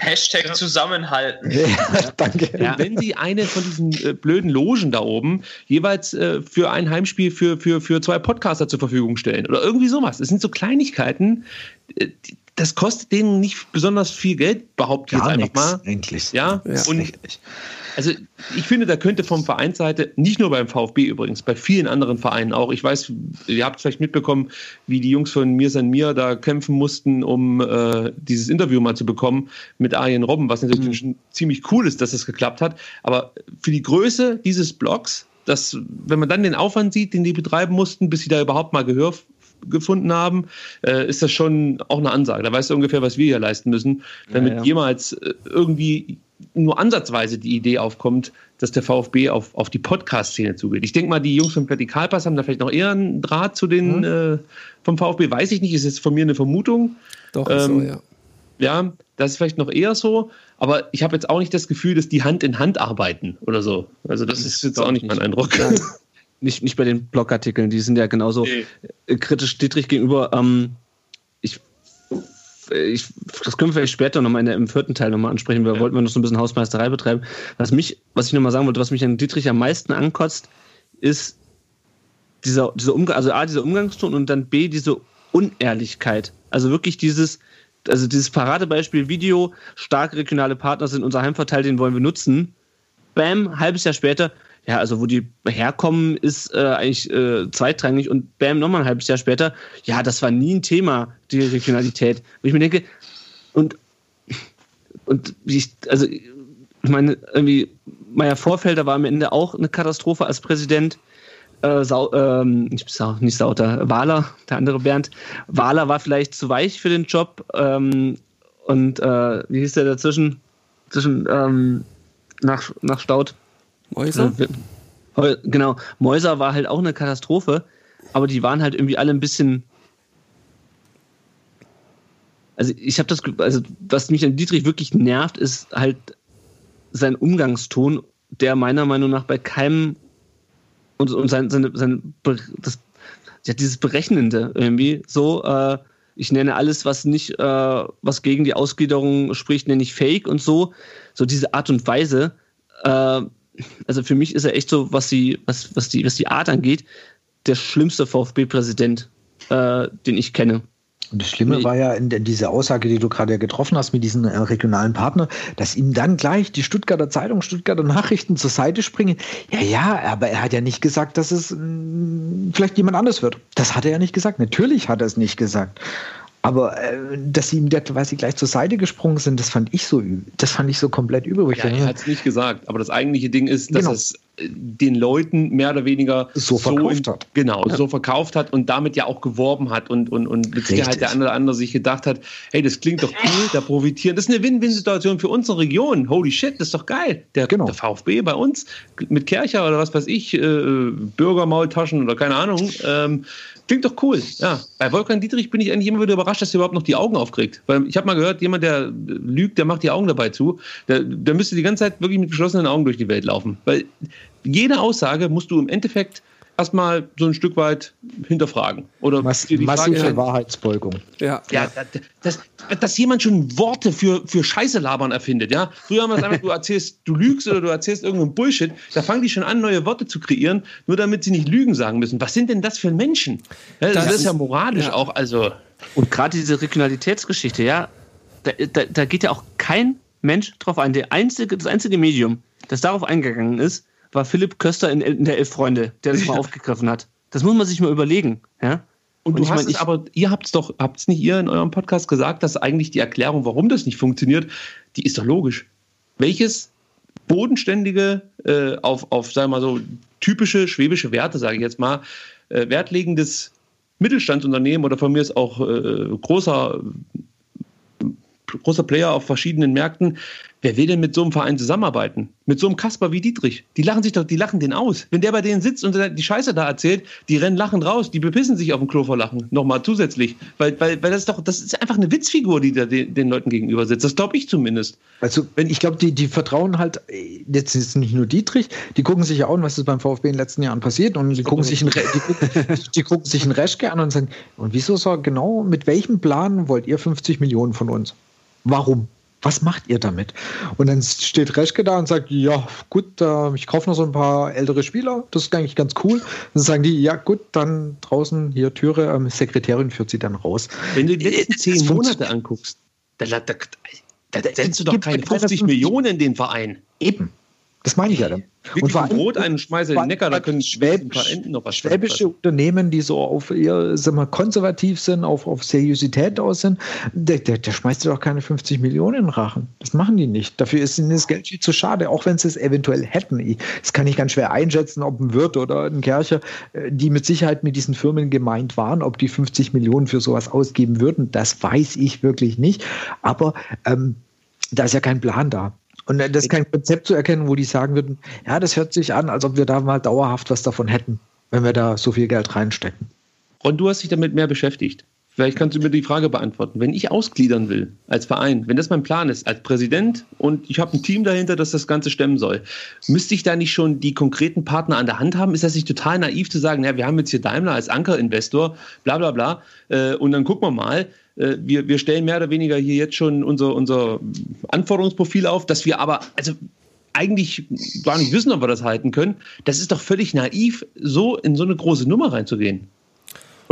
Hashtag zusammenhalten. Ja, danke. Ja. Wenn Sie eine von diesen äh, blöden Logen da oben jeweils äh, für ein Heimspiel für, für, für zwei Podcaster zur Verfügung stellen oder irgendwie sowas. Es sind so Kleinigkeiten, äh, das kostet denen nicht besonders viel Geld, behaupte ich jetzt einfach mal. Eigentlich. Ja, ja und ich, also ich finde, da könnte vom Vereinsseite, nicht nur beim VfB übrigens, bei vielen anderen Vereinen auch, ich weiß, ihr habt vielleicht mitbekommen, wie die Jungs von Mir San Mir da kämpfen mussten, um äh, dieses Interview mal zu bekommen mit Arjen Robben, was natürlich mhm. ziemlich cool ist, dass es das geklappt hat. Aber für die Größe dieses Blogs, dass, wenn man dann den Aufwand sieht, den die betreiben mussten, bis sie da überhaupt mal Gehör gefunden haben, äh, ist das schon auch eine Ansage. Da weißt du ungefähr, was wir hier leisten müssen, damit ja, ja. jemals äh, irgendwie nur ansatzweise die Idee aufkommt, dass der VfB auf, auf die Podcast-Szene zugeht. Ich denke mal, die Jungs vom Vertikalpass haben da vielleicht noch eher einen Draht zu den mhm. äh, vom VfB, weiß ich nicht, ist jetzt von mir eine Vermutung. Doch, ähm, so, ja. Ja, das ist vielleicht noch eher so, aber ich habe jetzt auch nicht das Gefühl, dass die Hand in Hand arbeiten oder so. Also das, das ist jetzt auch nicht mein Eindruck. Nicht, nicht bei den Blogartikeln, die sind ja genauso nee. kritisch Dietrich gegenüber. Ähm, ich ich, das können wir vielleicht später nochmal im vierten Teil nochmal ansprechen. Wir ja. wollten wir noch so ein bisschen Hausmeisterei betreiben. Was mich, was ich nochmal sagen wollte, was mich an Dietrich am meisten ankotzt, ist dieser, dieser Umgang, also A, dieser Umgangston und dann B, diese Unehrlichkeit. Also wirklich dieses, also dieses Paradebeispiel Video, starke regionale Partner sind unser Heimvorteil, den wollen wir nutzen. Bam, halbes Jahr später, ja, also wo die herkommen, ist äh, eigentlich äh, zweitrangig und bam, nochmal ein halbes Jahr später, ja, das war nie ein Thema, die Regionalität. Wo ich mir denke, und, und ich, also, ich meine, irgendwie, Meier Vorfelder war am Ende auch eine Katastrophe als Präsident. Äh, Sau, ähm, nicht, Sau, nicht Sauter, Wahler, der andere Bernd. Wahler war vielleicht zu weich für den Job. Ähm, und äh, wie hieß der dazwischen? Zwischen ähm, nach, nach Staud. Mäuser? Äh, genau, Mäuser war halt auch eine Katastrophe, aber die waren halt irgendwie alle ein bisschen. Also ich habe das, also was mich an Dietrich wirklich nervt, ist halt sein Umgangston, der meiner Meinung nach bei keinem und, und sein, seine, sein, das, ja, dieses Berechnende irgendwie so, äh, ich nenne alles, was nicht, äh, was gegen die Ausgliederung spricht, nenne ich Fake und so, so diese Art und Weise, äh, also für mich ist er echt so, was die, was, was die, was die Art angeht, der schlimmste VfB-Präsident, äh, den ich kenne. Und das Schlimme war ja in dieser Aussage, die du gerade getroffen hast mit diesen äh, regionalen Partner, dass ihm dann gleich die Stuttgarter Zeitung, Stuttgarter Nachrichten zur Seite springen. Ja, ja, aber er hat ja nicht gesagt, dass es mh, mm, vielleicht jemand anders wird. Das hat er ja nicht gesagt. Natürlich hat er es nicht gesagt. Aber äh, dass sie ihm quasi gleich zur Seite gesprungen sind, das fand ich so, das fand ich so komplett übrig. Ja, er hat es nicht gesagt. Aber das eigentliche Ding ist, dass genau. es den Leuten mehr oder weniger so verkauft so, hat. Genau, ja. so verkauft hat und damit ja auch geworben hat und, und, und mit Sicherheit der eine oder andere sich gedacht hat, hey, das klingt doch cool, da profitieren. Das ist eine Win-Win-Situation für unsere Region. Holy shit, das ist doch geil. Der, genau. der VfB bei uns mit Kercher oder was weiß ich, äh, Bürgermaultaschen oder keine Ahnung, ähm, Klingt doch cool. Ja. Bei Wolfgang Dietrich bin ich eigentlich immer wieder überrascht, dass er überhaupt noch die Augen aufkriegt. Weil ich habe mal gehört, jemand, der lügt, der macht die Augen dabei zu. Der, der müsste die ganze Zeit wirklich mit geschlossenen Augen durch die Welt laufen. Weil jede Aussage musst du im Endeffekt erstmal so ein Stück weit hinterfragen. Oder Mass die massive Frage, Wahrheitsbeugung. Ja, ja dass, dass jemand schon Worte für, für Scheiße labern erfindet. Ja? Früher haben wir es einfach, du erzählst, du lügst oder du erzählst irgendeinen Bullshit. Da fangen die schon an, neue Worte zu kreieren, nur damit sie nicht Lügen sagen müssen. Was sind denn das für Menschen? Ja, das, das, ist ja moralisch ja. auch. Also. Und gerade diese Regionalitätsgeschichte, ja, da, da, da geht ja auch kein Mensch drauf ein. Der einzige, das einzige Medium, das darauf eingegangen ist, war Philipp Köster in, in der Elf Freunde, der das mal aufgegriffen hat. Das muss man sich mal überlegen. Ja? Und, und du hast mein, es aber, ihr habt es doch, habt es nicht ihr in eurem Podcast gesagt, dass eigentlich die Erklärung, warum das nicht funktioniert, die ist doch logisch. Welches bodenständige, äh, auf, auf, sagen wir mal so, typische schwäbische Werte, sage ich jetzt mal, äh, wertlegendes Mittelstandsunternehmen oder von mir ist auch äh, großer, großer Player auf verschiedenen Märkten, Wer will denn mit so einem Verein zusammenarbeiten? Mit so einem Kasper wie Dietrich? Die lachen sich doch, die lachen den aus. Wenn der bei denen sitzt und die Scheiße da erzählt, die rennen lachend raus, die bepissen sich auf dem Klo vor Lachen. Nochmal zusätzlich. Weil, weil, weil das ist doch, das ist einfach eine Witzfigur, die da den, den Leuten gegenüber sitzt. Das glaube ich zumindest. Also, wenn ich glaube, die, die vertrauen halt, jetzt ist nicht nur Dietrich, die gucken sich ja auch an, was ist beim VfB in den letzten Jahren passiert und die gucken, sich einen, die, gucken, die gucken sich einen Reschke an und sagen, und wieso so genau, mit welchem Plan wollt ihr 50 Millionen von uns? Warum? was macht ihr damit? Und dann steht Reschke da und sagt, ja, gut, äh, ich kaufe noch so ein paar ältere Spieler, das ist eigentlich ganz cool. Dann sagen die, ja, gut, dann draußen hier Türe, ähm, Sekretärin führt sie dann raus. Wenn du die letzten zehn Monate anguckst, da, da, da, da setzt du doch keine 50 Millionen in den Verein. Eben. Das meine ich ja dann. Wirklich und vor allem, Brot einen Schmeißel den Neckar, da können Schwäbisch, ein paar Enten noch was Schwäbische Unternehmen, die so auf eher sag mal, konservativ sind, auf, auf Seriosität aus sind, der, der, der schmeißt dir doch keine 50 Millionen in Rachen. Das machen die nicht. Dafür ist ihnen das Geld viel zu schade, auch wenn sie es eventuell hätten. Das kann ich ganz schwer einschätzen, ob ein Wirt oder ein Kercher, äh, die mit Sicherheit mit diesen Firmen gemeint waren, ob die 50 Millionen für sowas ausgeben würden. Das weiß ich wirklich nicht. Aber ähm, da ist ja kein Plan da. Und das ist kein Konzept zu erkennen, wo die sagen würden, ja, das hört sich an, als ob wir da mal dauerhaft was davon hätten, wenn wir da so viel Geld reinstecken. Ron, du hast dich damit mehr beschäftigt. Vielleicht kannst du mir die Frage beantworten. Wenn ich ausgliedern will als Verein, wenn das mein Plan ist als Präsident und ich habe ein Team dahinter, das das Ganze stemmen soll, müsste ich da nicht schon die konkreten Partner an der Hand haben? Ist das nicht total naiv zu sagen, ja, wir haben jetzt hier Daimler als Ankerinvestor, bla bla bla, äh, und dann gucken wir mal, äh, wir, wir stellen mehr oder weniger hier jetzt schon unser, unser Anforderungsprofil auf, dass wir aber, also eigentlich gar nicht wissen, ob wir das halten können. Das ist doch völlig naiv, so in so eine große Nummer reinzugehen.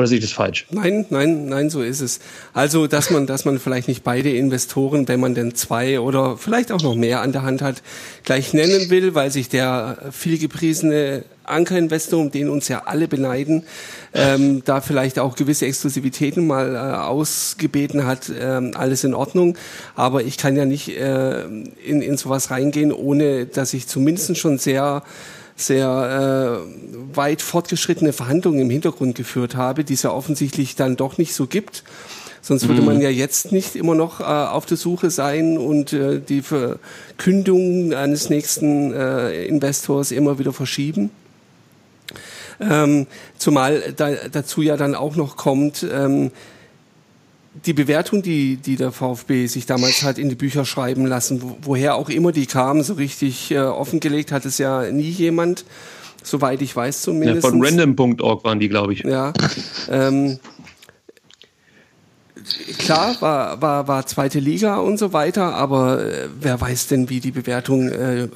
Oder sehe ich das falsch? Nein, nein, nein, so ist es. Also, dass man, dass man vielleicht nicht beide Investoren, wenn man denn zwei oder vielleicht auch noch mehr an der Hand hat, gleich nennen will, weil sich der vielgepriesene Ankerinvestor, um den uns ja alle beneiden, ähm, da vielleicht auch gewisse Exklusivitäten mal äh, ausgebeten hat, ähm, alles in Ordnung. Aber ich kann ja nicht äh, in, in sowas reingehen, ohne dass ich zumindest schon sehr sehr äh, weit fortgeschrittene Verhandlungen im Hintergrund geführt habe, die es ja offensichtlich dann doch nicht so gibt. Sonst würde man mhm. ja jetzt nicht immer noch äh, auf der Suche sein und äh, die Verkündung eines nächsten äh, Investors immer wieder verschieben. Ähm, zumal da, dazu ja dann auch noch kommt, ähm, die Bewertung, die, die der VfB sich damals hat in die Bücher schreiben lassen, wo, woher auch immer die kam, so richtig äh, offengelegt hat es ja nie jemand, soweit ich weiß zumindest. Ja, von random.org waren die, glaube ich. Ja. Ähm, klar, war, war, war zweite Liga und so weiter, aber äh, wer weiß denn, wie die Bewertung äh,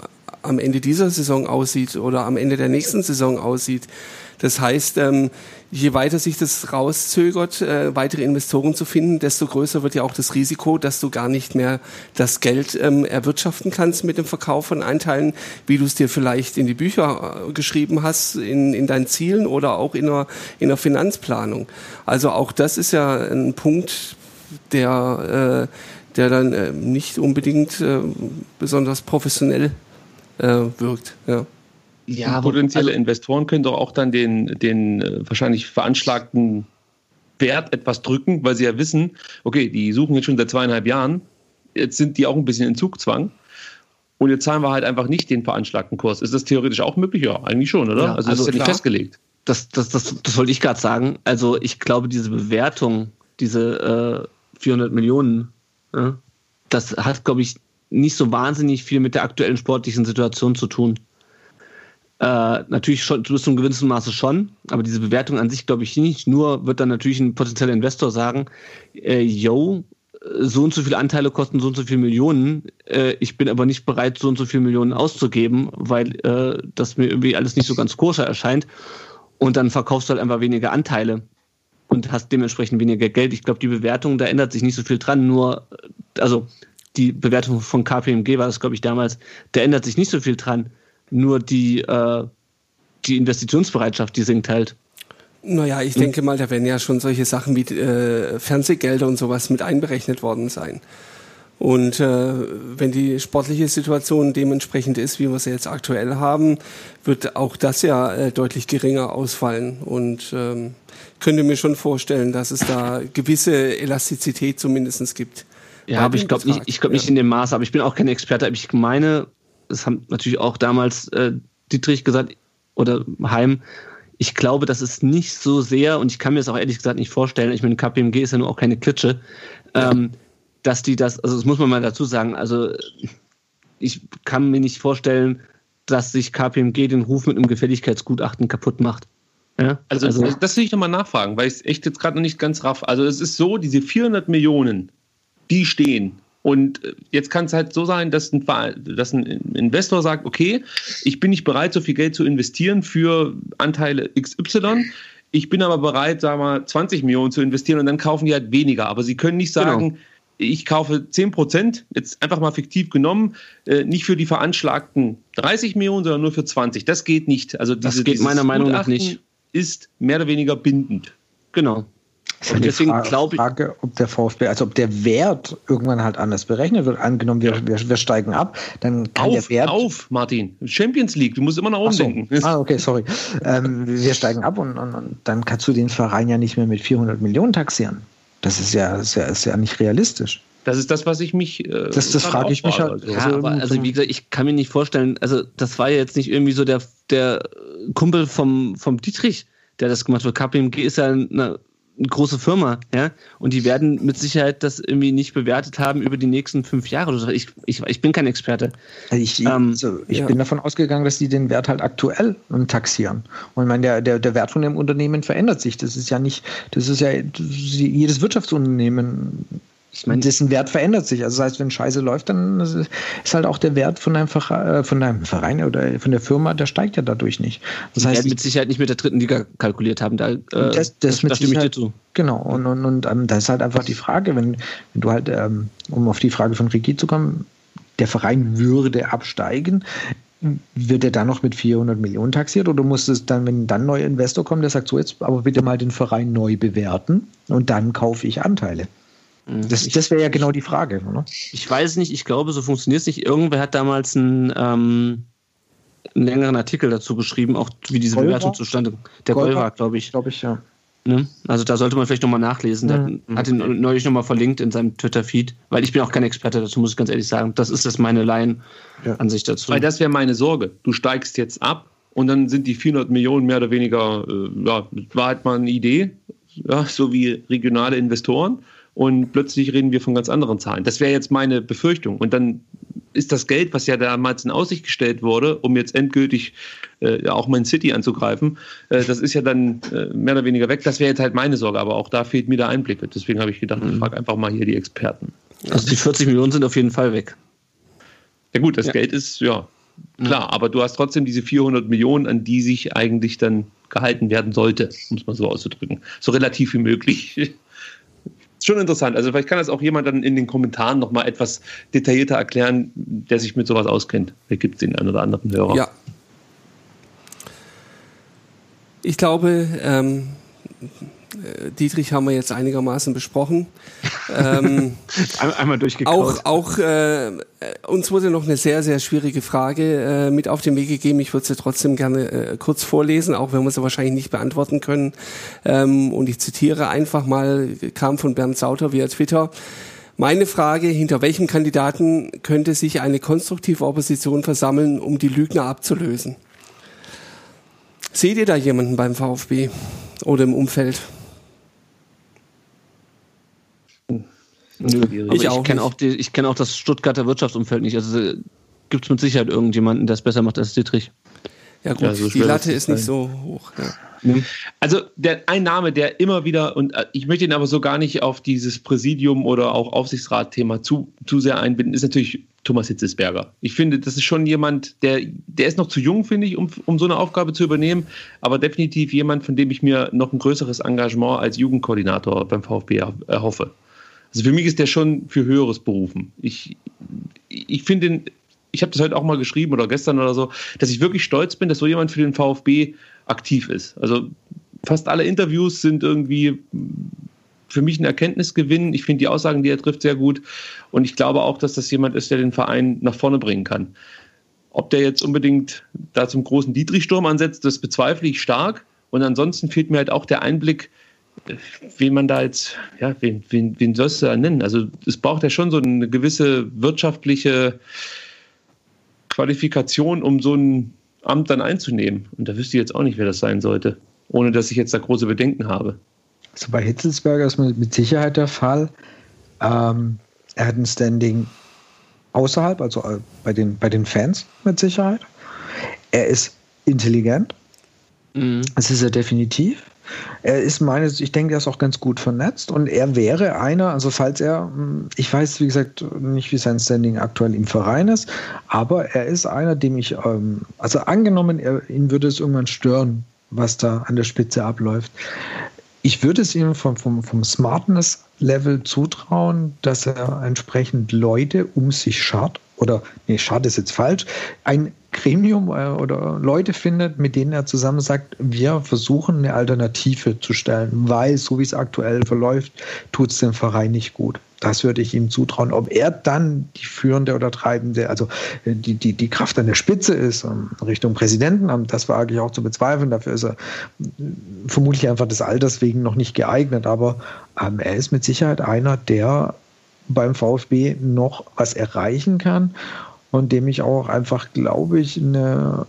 am Ende dieser Saison aussieht oder am Ende der nächsten Saison aussieht. Das heißt, ähm, je weiter sich das rauszögert, äh, weitere Investoren zu finden, desto größer wird ja auch das Risiko, dass du gar nicht mehr das Geld ähm, erwirtschaften kannst mit dem Verkauf von Einteilen, wie du es dir vielleicht in die Bücher äh, geschrieben hast, in, in deinen Zielen oder auch in der, in der Finanzplanung. Also auch das ist ja ein Punkt, der, äh, der dann äh, nicht unbedingt äh, besonders professionell äh, wirkt. Ja. Ja, potenzielle also, Investoren können doch auch dann den, den äh, wahrscheinlich veranschlagten Wert etwas drücken, weil sie ja wissen, okay, die suchen jetzt schon seit zweieinhalb Jahren, jetzt sind die auch ein bisschen in Zugzwang. Und jetzt zahlen wir halt einfach nicht den veranschlagten Kurs. Ist das theoretisch auch möglich? Ja, eigentlich schon, oder? Ja, also, also das ist ja nicht festgelegt. Das, das, das, das wollte ich gerade sagen. Also ich glaube, diese Bewertung, diese äh, 400 Millionen, äh, das hat, glaube ich, nicht so wahnsinnig viel mit der aktuellen sportlichen Situation zu tun. Äh, natürlich schon bis zu einem gewissen Maße schon, aber diese Bewertung an sich glaube ich nicht. Nur wird dann natürlich ein potenzieller Investor sagen, äh, yo, so und so viele Anteile kosten so und so viele Millionen. Äh, ich bin aber nicht bereit, so und so viele Millionen auszugeben, weil äh, das mir irgendwie alles nicht so ganz koscher erscheint. Und dann verkaufst du halt einfach weniger Anteile und hast dementsprechend weniger Geld. Ich glaube, die Bewertung, da ändert sich nicht so viel dran. Nur, also die Bewertung von KPMG war das, glaube ich, damals, da ändert sich nicht so viel dran nur die, äh, die Investitionsbereitschaft, die sinkt halt. Naja, ich denke mal, da werden ja schon solche Sachen wie äh, Fernsehgelder und sowas mit einberechnet worden sein. Und äh, wenn die sportliche Situation dementsprechend ist, wie wir sie jetzt aktuell haben, wird auch das ja äh, deutlich geringer ausfallen. Und ähm, könnte mir schon vorstellen, dass es da gewisse Elastizität zumindest gibt. Ja, aber ich glaube nicht, ich glaube nicht in dem Maß, aber ich bin auch kein Experte, aber ich meine, das haben natürlich auch damals äh, Dietrich gesagt oder Heim, ich glaube, das ist nicht so sehr, und ich kann mir das auch ehrlich gesagt nicht vorstellen, ich meine, KPMG ist ja nur auch keine Klitsche, ähm, dass die das, also das muss man mal dazu sagen, also ich kann mir nicht vorstellen, dass sich KPMG den Ruf mit einem Gefälligkeitsgutachten kaputt macht. Ja? Also, also, das will ich nochmal nachfragen, weil ich es echt jetzt gerade noch nicht ganz raff. Also es ist so, diese 400 Millionen, die stehen. Und äh, jetzt kann es halt so sein, dass ein, dass ein Investor sagt, okay, ich bin nicht bereit, so viel Geld zu investieren für Anteile XY. Ich bin aber bereit, sagen wir mal, 20 Millionen zu investieren und dann kaufen die halt weniger. Aber sie können nicht genau. sagen, genau. ich kaufe 10 Prozent, jetzt einfach mal fiktiv genommen, äh, nicht für die veranschlagten 30 Millionen, sondern nur für 20. Das geht nicht. Also diese, das geht meiner Meinung nach nicht. Ist mehr oder weniger bindend. Genau. Und deswegen glaube ich. Frage, ob der VfB, also ob der Wert irgendwann halt anders berechnet wird. Angenommen, wir, ja. wir, wir steigen ab, dann kann auf, der Wert. Auf, Martin. Champions League, du musst immer nach oben so. denken. Ah, okay, sorry. ähm, wir steigen ab und, und, und, dann kannst du den Verein ja nicht mehr mit 400 Millionen taxieren. Das ist ja, ist ja, ist ja nicht realistisch. Das ist das, was ich mich. Äh, das das frage ich mich halt. Also. Ja, aber also wie gesagt, ich kann mir nicht vorstellen, also das war ja jetzt nicht irgendwie so der, der Kumpel vom, vom Dietrich, der das gemacht hat. KPMG ist ja eine eine große Firma, ja, und die werden mit Sicherheit das irgendwie nicht bewertet haben über die nächsten fünf Jahre. Ich, ich, ich bin kein Experte. Also ich, ähm, also ich ja. bin davon ausgegangen, dass die den Wert halt aktuell taxieren. Und ich meine, der, der, der Wert von dem Unternehmen verändert sich. Das ist ja nicht, das ist ja jedes Wirtschaftsunternehmen ich meine, dessen Wert verändert sich. Also das heißt, wenn Scheiße läuft, dann ist halt auch der Wert von einem, Verein, äh, von einem Verein oder von der Firma, der steigt ja dadurch nicht. Das Die heißt, mit Sicherheit nicht mit der dritten Liga kalkuliert haben. Da, äh, das, das, das stimme ich dir zu. Genau. Und, und, und ähm, da ist halt einfach die Frage, wenn, wenn du halt, ähm, um auf die Frage von Ricky zu kommen, der Verein würde absteigen, wird er dann noch mit 400 Millionen taxiert oder muss es dann, wenn dann ein neuer Investor kommt, der sagt, so jetzt aber bitte mal den Verein neu bewerten und dann kaufe ich Anteile? Mhm. Das, das wäre ja genau die Frage. Oder? Ich weiß nicht, ich glaube, so funktioniert es nicht. Irgendwer hat damals einen, ähm, einen längeren Artikel dazu geschrieben, auch wie diese Golver? Bewertung zustande. Der Golver, glaube ich. Glaube ich, ja. Ne? Also da sollte man vielleicht nochmal nachlesen. Der mhm. hat ihn neulich nochmal verlinkt in seinem Twitter-Feed, weil ich bin auch kein Experte dazu, muss ich ganz ehrlich sagen. Das ist das meine Laienansicht ja. dazu. Weil das wäre meine Sorge. Du steigst jetzt ab und dann sind die 400 Millionen mehr oder weniger, äh, ja, war halt mal eine Idee, ja, so wie regionale Investoren und plötzlich reden wir von ganz anderen Zahlen. Das wäre jetzt meine Befürchtung. Und dann ist das Geld, was ja damals in Aussicht gestellt wurde, um jetzt endgültig äh, auch Man City anzugreifen, äh, das ist ja dann äh, mehr oder weniger weg. Das wäre jetzt halt meine Sorge, aber auch da fehlt mir der Einblick. Deswegen habe ich gedacht, ich mhm. frage einfach mal hier die Experten. Also die 40 Millionen sind auf jeden Fall weg. Ja gut, das ja. Geld ist, ja, klar, aber du hast trotzdem diese 400 Millionen, an die sich eigentlich dann gehalten werden sollte, um es mal so auszudrücken. So relativ wie möglich schon interessant. Also vielleicht kann das auch jemand dann in den Kommentaren nochmal etwas detaillierter erklären, der sich mit sowas auskennt. Vielleicht gibt es den einen oder anderen Hörer. Ja. Ich glaube, ähm, äh, Dietrich haben wir jetzt einigermaßen besprochen. ähm, Einmal durchgekaut. Auch, auch äh, uns wurde noch eine sehr, sehr schwierige Frage äh, mit auf den Weg gegeben. Ich würde sie trotzdem gerne äh, kurz vorlesen, auch wenn wir sie wahrscheinlich nicht beantworten können. Ähm, und ich zitiere einfach mal, kam von Bernd Sauter via Twitter. Meine Frage, hinter welchem Kandidaten könnte sich eine konstruktive Opposition versammeln, um die Lügner abzulösen? Seht ihr da jemanden beim VfB oder im Umfeld? Nö, ich, ich kenne auch, die, kenn auch das Stuttgarter Wirtschaftsumfeld nicht. Also gibt es mit Sicherheit irgendjemanden, der es besser macht als Dietrich. Ja gut, ja, so die Latte ist nicht so hoch. Ja. Also der, ein Name, der immer wieder, und äh, ich möchte ihn aber so gar nicht auf dieses Präsidium oder auch Aufsichtsrat-Thema zu, zu sehr einbinden, ist natürlich Thomas Hitzesberger. Ich finde, das ist schon jemand, der, der ist noch zu jung, finde ich, um, um so eine Aufgabe zu übernehmen, aber definitiv jemand, von dem ich mir noch ein größeres Engagement als Jugendkoordinator beim VfB erhoffe. Also für mich ist der schon für Höheres berufen. Ich, ich finde, ich habe das heute auch mal geschrieben oder gestern oder so, dass ich wirklich stolz bin, dass so jemand für den VfB aktiv ist. Also fast alle Interviews sind irgendwie für mich ein Erkenntnisgewinn. Ich finde die Aussagen, die er trifft, sehr gut. Und ich glaube auch, dass das jemand ist, der den Verein nach vorne bringen kann. Ob der jetzt unbedingt da zum großen Dietrich-Sturm ansetzt, das bezweifle ich stark. Und ansonsten fehlt mir halt auch der Einblick, wen man da jetzt, ja, wen, wen, wen sollst du da nennen? Also es braucht ja schon so eine gewisse wirtschaftliche Qualifikation, um so ein Amt dann einzunehmen. Und da wüsste ich jetzt auch nicht, wer das sein sollte, ohne dass ich jetzt da große Bedenken habe. Also bei Hitzelsberger ist mit Sicherheit der Fall. Ähm, er hat ein Standing außerhalb, also äh, bei den, bei den Fans mit Sicherheit. Er ist intelligent. Mhm. Das ist er definitiv. Er ist meines, ich denke, er ist auch ganz gut vernetzt und er wäre einer, also falls er, hm, ich weiß wie gesagt nicht, wie sein Standing aktuell im Verein ist, aber er ist einer, dem ich, ähm, also angenommen, er, ihn würde es irgendwann stören, was da an der Spitze abläuft. Ich würde es ihm vom, vom, vom Smartness-Level zutrauen, dass er entsprechend Leute um sich schart, oder, nee, schart ist jetzt falsch, ein Gremium äh, oder Leute findet, mit denen er zusammen sagt, wir versuchen eine Alternative zu stellen, weil so wie es aktuell verläuft, tut es dem Verein nicht gut. Das würde ich ihm zutrauen. Ob er dann die führende oder treibende, also äh, die, die, die Kraft an der Spitze ist, ähm, Richtung Präsidentenamt, das wage ich auch zu bezweifeln. Dafür ist er äh, vermutlich einfach des Alters wegen noch nicht geeignet. Aber ähm, er ist mit Sicherheit einer, der beim VfB noch was erreichen kann und dem ich auch einfach, glaube ich, eine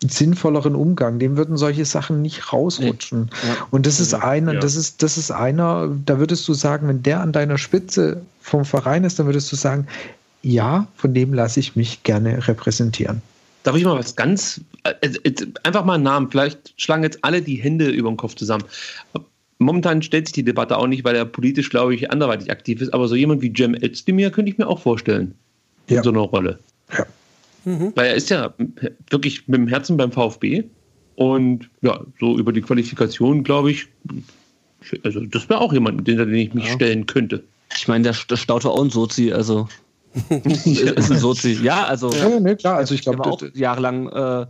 sinnvolleren Umgang. Dem würden solche Sachen nicht rausrutschen. Ja. Und das ist einer, ja. das ist, das ist einer, da würdest du sagen, wenn der an deiner Spitze vom Verein ist, dann würdest du sagen, ja, von dem lasse ich mich gerne repräsentieren. Darf ich mal was ganz, äh, äh, einfach mal einen Namen, vielleicht schlagen jetzt alle die Hände über den Kopf zusammen. Momentan stellt sich die Debatte auch nicht, weil er politisch, glaube ich, anderweitig aktiv ist, aber so jemand wie Cem Özdemir könnte ich mir auch vorstellen. Ja. In so einer Rolle. Ja. Mhm. Weil er ist ja wirklich mit dem Herzen beim VfB. Und ja, so über die Qualifikation, glaube ich, also das wäre auch jemand, den, den ich mich ja. stellen könnte. Ich meine, der, der Stauter auch ein Sozi, also ist ein Sozi. Ja, also. Ja, nee, klar, also ich glaube auch jahrelang äh,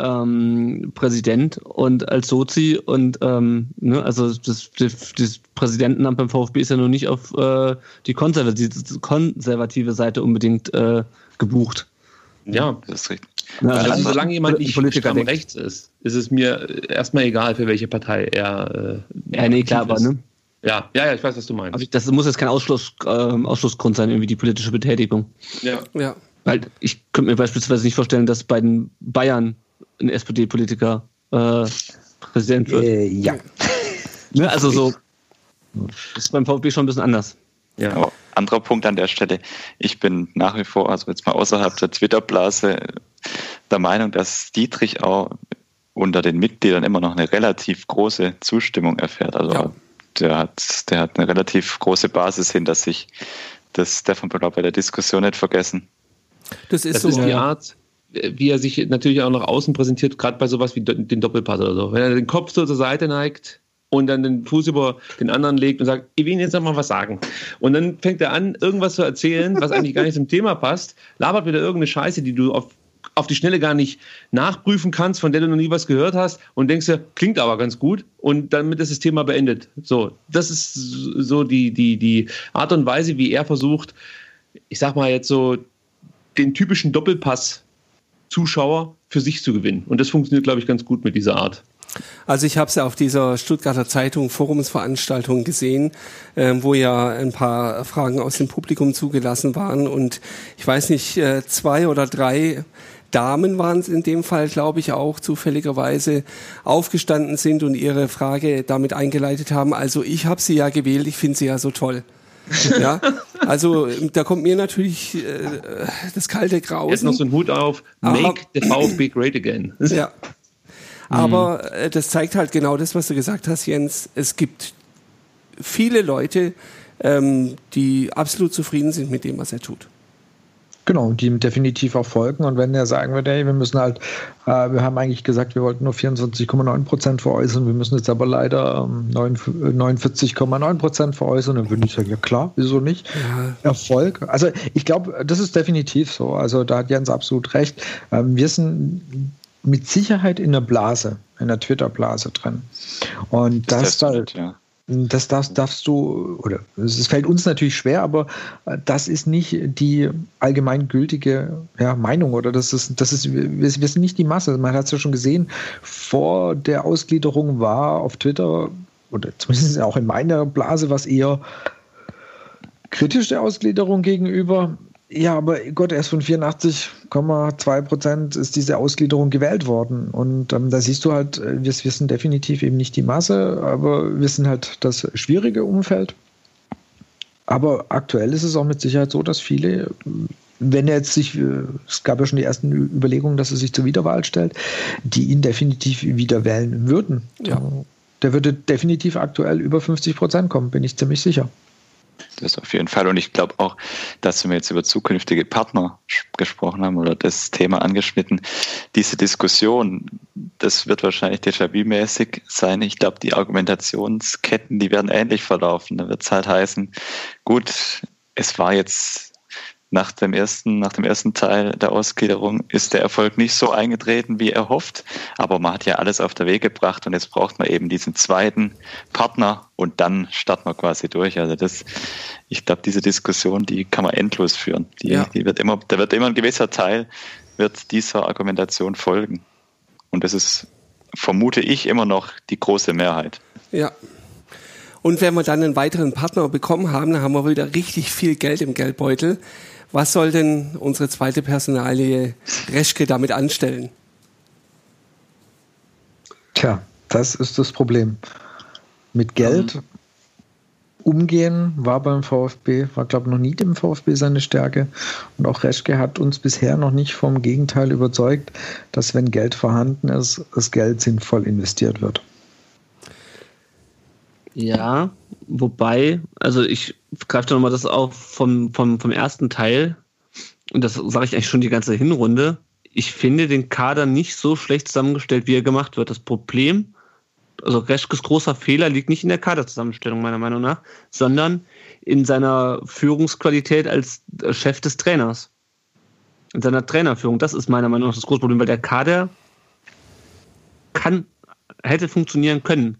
ähm, Präsident und als Sozi und ähm, ne, also das, das, das Präsidentenamt beim VfB ist ja noch nicht auf äh, die konservative, konservative Seite unbedingt äh, gebucht. Ja, das ist richtig. Ja, also, also solange jemand nicht Politiker rechts ist, ist es mir erstmal egal, für welche Partei er. Äh, ja, nee, klar, aber ne? Ja, ja, ja, ich weiß, was du meinst. Also das muss jetzt kein Ausschluss, äh, Ausschlussgrund sein, irgendwie die politische Betätigung. Ja. ja. Weil ich könnte mir beispielsweise nicht vorstellen, dass bei den Bayern ein SPD-Politiker äh, Präsident wird. Äh, ja. ne, also so. Das ist beim VfB schon ein bisschen anders. Ja. Aber anderer Punkt an der Stelle. Ich bin nach wie vor, also jetzt mal außerhalb der Twitter-Blase, der Meinung, dass Dietrich auch unter den Mitgliedern immer noch eine relativ große Zustimmung erfährt. Also ja. der hat, der hat eine relativ große Basis hinter sich. Das darf man bei der Diskussion nicht vergessen. Das ist das so ist die Art, wie er sich natürlich auch nach außen präsentiert, gerade bei sowas wie den Doppelpass oder so. Wenn er den Kopf so zur Seite neigt und dann den Fuß über den anderen legt und sagt, ich will Ihnen jetzt noch mal was sagen. Und dann fängt er an, irgendwas zu erzählen, was eigentlich gar nicht zum Thema passt, labert wieder irgendeine Scheiße, die du auf, auf die Schnelle gar nicht nachprüfen kannst, von der du noch nie was gehört hast und denkst dir, klingt aber ganz gut und damit ist das Thema beendet. So, das ist so die, die, die Art und Weise, wie er versucht, ich sag mal jetzt so, den typischen Doppelpass Zuschauer für sich zu gewinnen. Und das funktioniert, glaube ich, ganz gut mit dieser Art. Also ich habe es ja auf dieser Stuttgarter Zeitung Forumsveranstaltung gesehen, äh, wo ja ein paar Fragen aus dem Publikum zugelassen waren und ich weiß nicht, äh, zwei oder drei Damen waren es in dem Fall, glaube ich, auch zufälligerweise aufgestanden sind und ihre Frage damit eingeleitet haben. Also ich habe sie ja gewählt, ich finde sie ja so toll. Ja, also da kommt mir natürlich äh, das kalte Grausen. Jetzt noch so ein Hut auf, make Aber, the VfB great again. Ja. Aber äh, das zeigt halt genau das, was du gesagt hast, Jens. Es gibt viele Leute, ähm, die absolut zufrieden sind mit dem, was er tut. Genau, die ihm definitiv auch folgen. Und wenn er sagen würde, hey, wir müssen halt, äh, wir haben eigentlich gesagt, wir wollten nur 24,9 Prozent veräußern, wir müssen jetzt aber leider ähm, 49,9 Prozent veräußern, dann würde ich sagen, ja klar, wieso nicht? Ja. Erfolg. Also ich glaube, das ist definitiv so. Also da hat Jens absolut recht. Ähm, wir sind mit Sicherheit in der Blase, in der Twitter-Blase drin. Und das, das halt, ja. Das darfst, darfst du, oder es fällt uns natürlich schwer, aber äh, das ist nicht die allgemeingültige ja, Meinung oder das ist, das ist, wir, wir sind nicht die Masse. Man hat es ja schon gesehen, vor der Ausgliederung war auf Twitter, oder zumindest auch in meiner Blase, was eher kritisch der Ausgliederung gegenüber. Ja, aber Gott, erst von 84,2 Prozent ist diese Ausgliederung gewählt worden. Und ähm, da siehst du halt, äh, wir, sind definitiv eben nicht die Masse, aber wir sind halt das schwierige Umfeld. Aber aktuell ist es auch mit Sicherheit so, dass viele, wenn er jetzt sich, äh, es gab ja schon die ersten Überlegungen, dass er sich zur Wiederwahl stellt, die ihn definitiv wieder wählen würden. Ja. Der würde definitiv aktuell über 50 Prozent kommen, bin ich ziemlich sicher. Das auf jeden Fall. Und ich glaube auch, dass wir jetzt über zukünftige Partner gesprochen haben oder das Thema angeschnitten, diese Diskussion, das wird wahrscheinlich déjà-vu-mäßig sein. Ich glaube, die Argumentationsketten, die werden ähnlich verlaufen. Da wird es halt heißen, gut, es war jetzt nach dem ersten, nach dem ersten Teil der Ausgliederung ist der Erfolg nicht so eingetreten, wie er hofft. Aber man hat ja alles auf der Weg gebracht und jetzt braucht man eben diesen zweiten Partner und dann starten wir quasi durch. Also das, ich glaube, diese Diskussion, die kann man endlos führen. Die, ja. die wird immer, da wird immer ein gewisser Teil wird dieser Argumentation folgen. Und das ist, vermute ich, immer noch die große Mehrheit. Ja, und wenn wir dann einen weiteren Partner bekommen haben, dann haben wir wieder richtig viel Geld im Geldbeutel. Was soll denn unsere zweite Personalie Reschke damit anstellen? Tja, das ist das Problem. Mit Geld mhm. umgehen war beim VfB, war glaube ich noch nie dem VfB seine Stärke. Und auch Reschke hat uns bisher noch nicht vom Gegenteil überzeugt, dass wenn Geld vorhanden ist, das Geld sinnvoll investiert wird. Ja, wobei, also ich greife da nochmal das auf vom, vom, vom ersten Teil, und das sage ich eigentlich schon die ganze Hinrunde. Ich finde den Kader nicht so schlecht zusammengestellt, wie er gemacht wird. Das Problem, also Reschkes großer Fehler liegt nicht in der Kaderzusammenstellung, meiner Meinung nach, sondern in seiner Führungsqualität als Chef des Trainers. In seiner Trainerführung. Das ist meiner Meinung nach das große Problem, weil der Kader kann, hätte funktionieren können.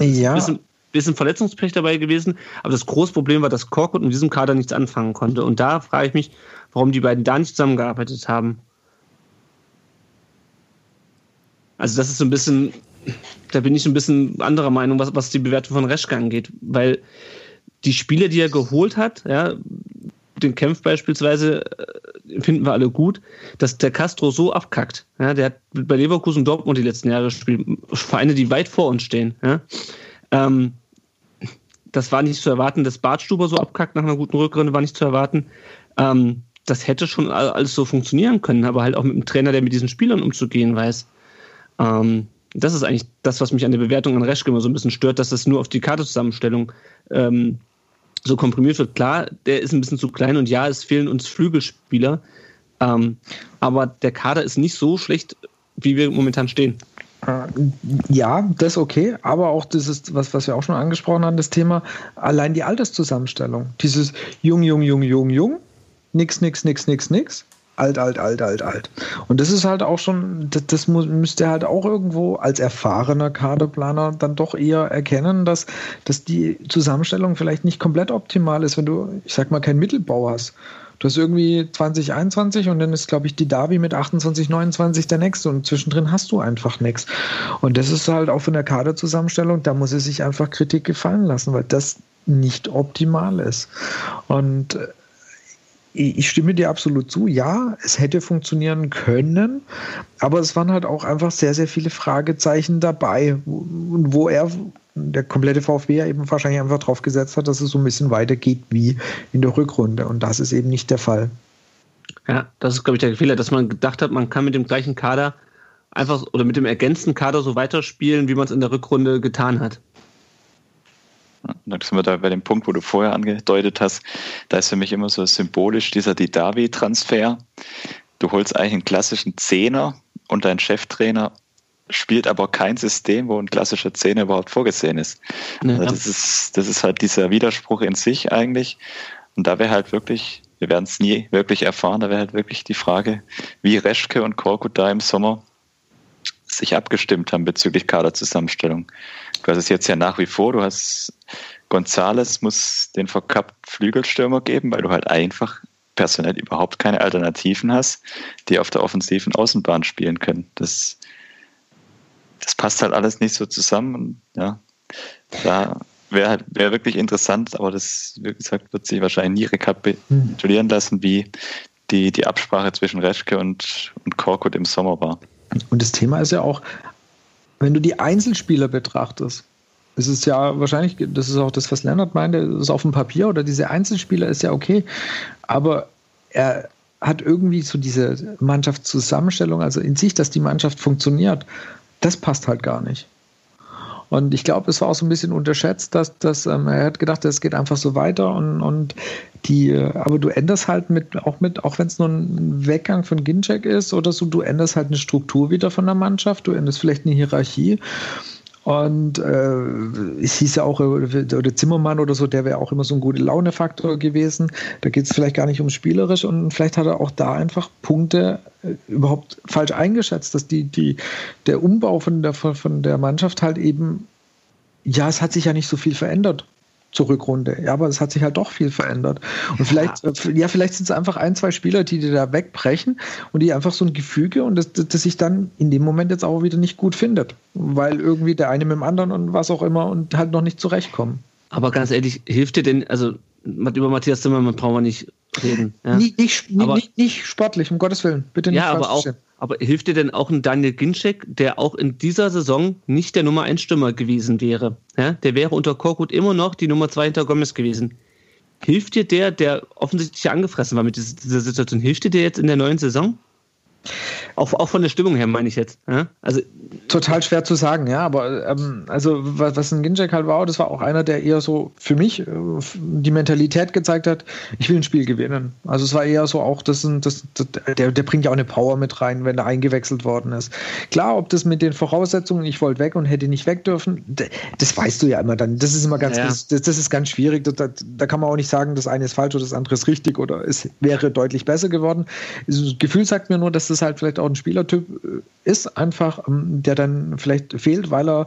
Ja. Bisschen, bisschen Verletzungspech dabei gewesen, aber das große Problem war, dass Korkut in diesem Kader nichts anfangen konnte. Und da frage ich mich, warum die beiden da nicht zusammengearbeitet haben. Also das ist so ein bisschen, da bin ich ein bisschen anderer Meinung, was, was die Bewertung von Reschke angeht, weil die Spiele, die er geholt hat, ja, den Kämpf beispielsweise, äh, finden wir alle gut, dass der Castro so abkackt. Ja, der hat bei Leverkusen und Dortmund die letzten Jahre gespielt, Vereine, die weit vor uns stehen. Ja. Ähm, das war nicht zu erwarten, dass Bartstuber so abkackt nach einer guten Rückrunde, war nicht zu erwarten. Ähm, das hätte schon alles so funktionieren können, aber halt auch mit einem Trainer, der mit diesen Spielern umzugehen weiß. Ähm, das ist eigentlich das, was mich an der Bewertung an Reschke immer so ein bisschen stört, dass das nur auf die Kartezusammenstellung ähm, so komprimiert wird. Klar, der ist ein bisschen zu klein und ja, es fehlen uns Flügelspieler, ähm, aber der Kader ist nicht so schlecht, wie wir momentan stehen. Äh, ja, das ist okay, aber auch das ist, was, was wir auch schon angesprochen haben, das Thema allein die Alterszusammenstellung. Dieses jung, jung, jung, jung, jung, nix, nix, nix, nix, nix. Alt, alt, alt, alt, alt. Und das ist halt auch schon, das, das müsste halt auch irgendwo als erfahrener Kaderplaner dann doch eher erkennen, dass, dass die Zusammenstellung vielleicht nicht komplett optimal ist, wenn du, ich sag mal, keinen Mittelbau hast. Du hast irgendwie 2021 und dann ist, glaube ich, die Davi mit 28, 29 der nächste und zwischendrin hast du einfach nichts. Und das ist halt auch von der Kaderzusammenstellung, da muss es sich einfach Kritik gefallen lassen, weil das nicht optimal ist. Und äh, ich stimme dir absolut zu. Ja, es hätte funktionieren können, aber es waren halt auch einfach sehr, sehr viele Fragezeichen dabei, wo er, der komplette VfB ja eben wahrscheinlich einfach drauf gesetzt hat, dass es so ein bisschen weitergeht wie in der Rückrunde. Und das ist eben nicht der Fall. Ja, das ist, glaube ich, der Fehler, dass man gedacht hat, man kann mit dem gleichen Kader einfach oder mit dem ergänzten Kader so weiterspielen, wie man es in der Rückrunde getan hat. Dann sind wir da bei dem Punkt, wo du vorher angedeutet hast. Da ist für mich immer so symbolisch dieser Didavi-Transfer. Du holst eigentlich einen klassischen Zehner und dein Cheftrainer spielt aber kein System, wo ein klassischer Zehner überhaupt vorgesehen ist. Ja. Also das ist. Das ist halt dieser Widerspruch in sich eigentlich. Und da wäre halt wirklich, wir werden es nie wirklich erfahren, da wäre halt wirklich die Frage, wie Reschke und Korkut da im Sommer sich abgestimmt haben bezüglich Kaderzusammenstellung. Du hast es jetzt ja nach wie vor, du hast Gonzales muss den verkappten Flügelstürmer geben, weil du halt einfach personell überhaupt keine Alternativen hast, die auf der offensiven Außenbahn spielen können. Das, das passt halt alles nicht so zusammen. Und, ja, da wäre halt, wär wirklich interessant, aber das, wie gesagt, wird sich wahrscheinlich nie rekapitulieren lassen, wie die, die Absprache zwischen Reschke und, und Korkut im Sommer war. Und das Thema ist ja auch, wenn du die Einzelspieler betrachtest, ist es ja wahrscheinlich, das ist auch das, was Leonard meinte, das ist auf dem Papier oder diese Einzelspieler ist ja okay, aber er hat irgendwie so diese Mannschaftszusammenstellung, also in sich, dass die Mannschaft funktioniert, das passt halt gar nicht. Und ich glaube, es war auch so ein bisschen unterschätzt, dass, dass ähm, er hat gedacht, es geht einfach so weiter und, und die, äh, aber du änderst halt mit, auch mit, auch wenn es nur ein Weggang von Ginczek ist oder so, du änderst halt eine Struktur wieder von der Mannschaft, du änderst vielleicht eine Hierarchie und äh, es hieß ja auch, oder Zimmermann oder so, der wäre auch immer so ein guter Launefaktor gewesen. Da geht es vielleicht gar nicht ums Spielerisch und vielleicht hat er auch da einfach Punkte äh, überhaupt falsch eingeschätzt, dass die, die, der Umbau von der, von der Mannschaft halt eben, ja, es hat sich ja nicht so viel verändert zur Rückrunde. Ja, aber es hat sich halt doch viel verändert. Und vielleicht, ja, äh, ja vielleicht sind es einfach ein, zwei Spieler, die dir da wegbrechen und die einfach so ein Gefüge und das, das sich dann in dem Moment jetzt auch wieder nicht gut findet. Weil irgendwie der eine mit dem anderen und was auch immer und halt noch nicht zurechtkommen. Aber ganz ehrlich, hilft dir denn, also über Matthias Zimmermann brauchen wir nicht reden. Ja? Nicht, nicht, nicht, nicht, sportlich, um Gottes Willen. Bitte nicht Ja, aber auch, Aber hilft dir denn auch ein Daniel Ginczek, der auch in dieser Saison nicht der Nummer 1 Stürmer gewesen wäre? Ja, der wäre unter Korkut immer noch die Nummer 2 hinter Gomez gewesen. Hilft dir der, der offensichtlich angefressen war mit dieser Situation, hilft dir der jetzt in der neuen Saison? Auch, auch von der Stimmung her meine ich jetzt. Ja? Also total schwer zu sagen, ja. Aber ähm, also was, was ein Ginjek halt war, das war auch einer, der eher so für mich äh, die Mentalität gezeigt hat, ich will ein Spiel gewinnen. Also es war eher so auch, das, das, das, der, der bringt ja auch eine Power mit rein, wenn er eingewechselt worden ist. Klar, ob das mit den Voraussetzungen, ich wollte weg und hätte nicht weg dürfen, das weißt du ja immer dann. Das ist immer ganz, ja. das, das, ist ganz schwierig. Da, da, kann man auch nicht sagen, das eine ist falsch oder das andere ist richtig oder es wäre deutlich besser geworden. Das Gefühl sagt mir nur, dass das halt vielleicht auch ein Spielertyp äh, ist, einfach, ähm, der dann vielleicht fehlt, weil er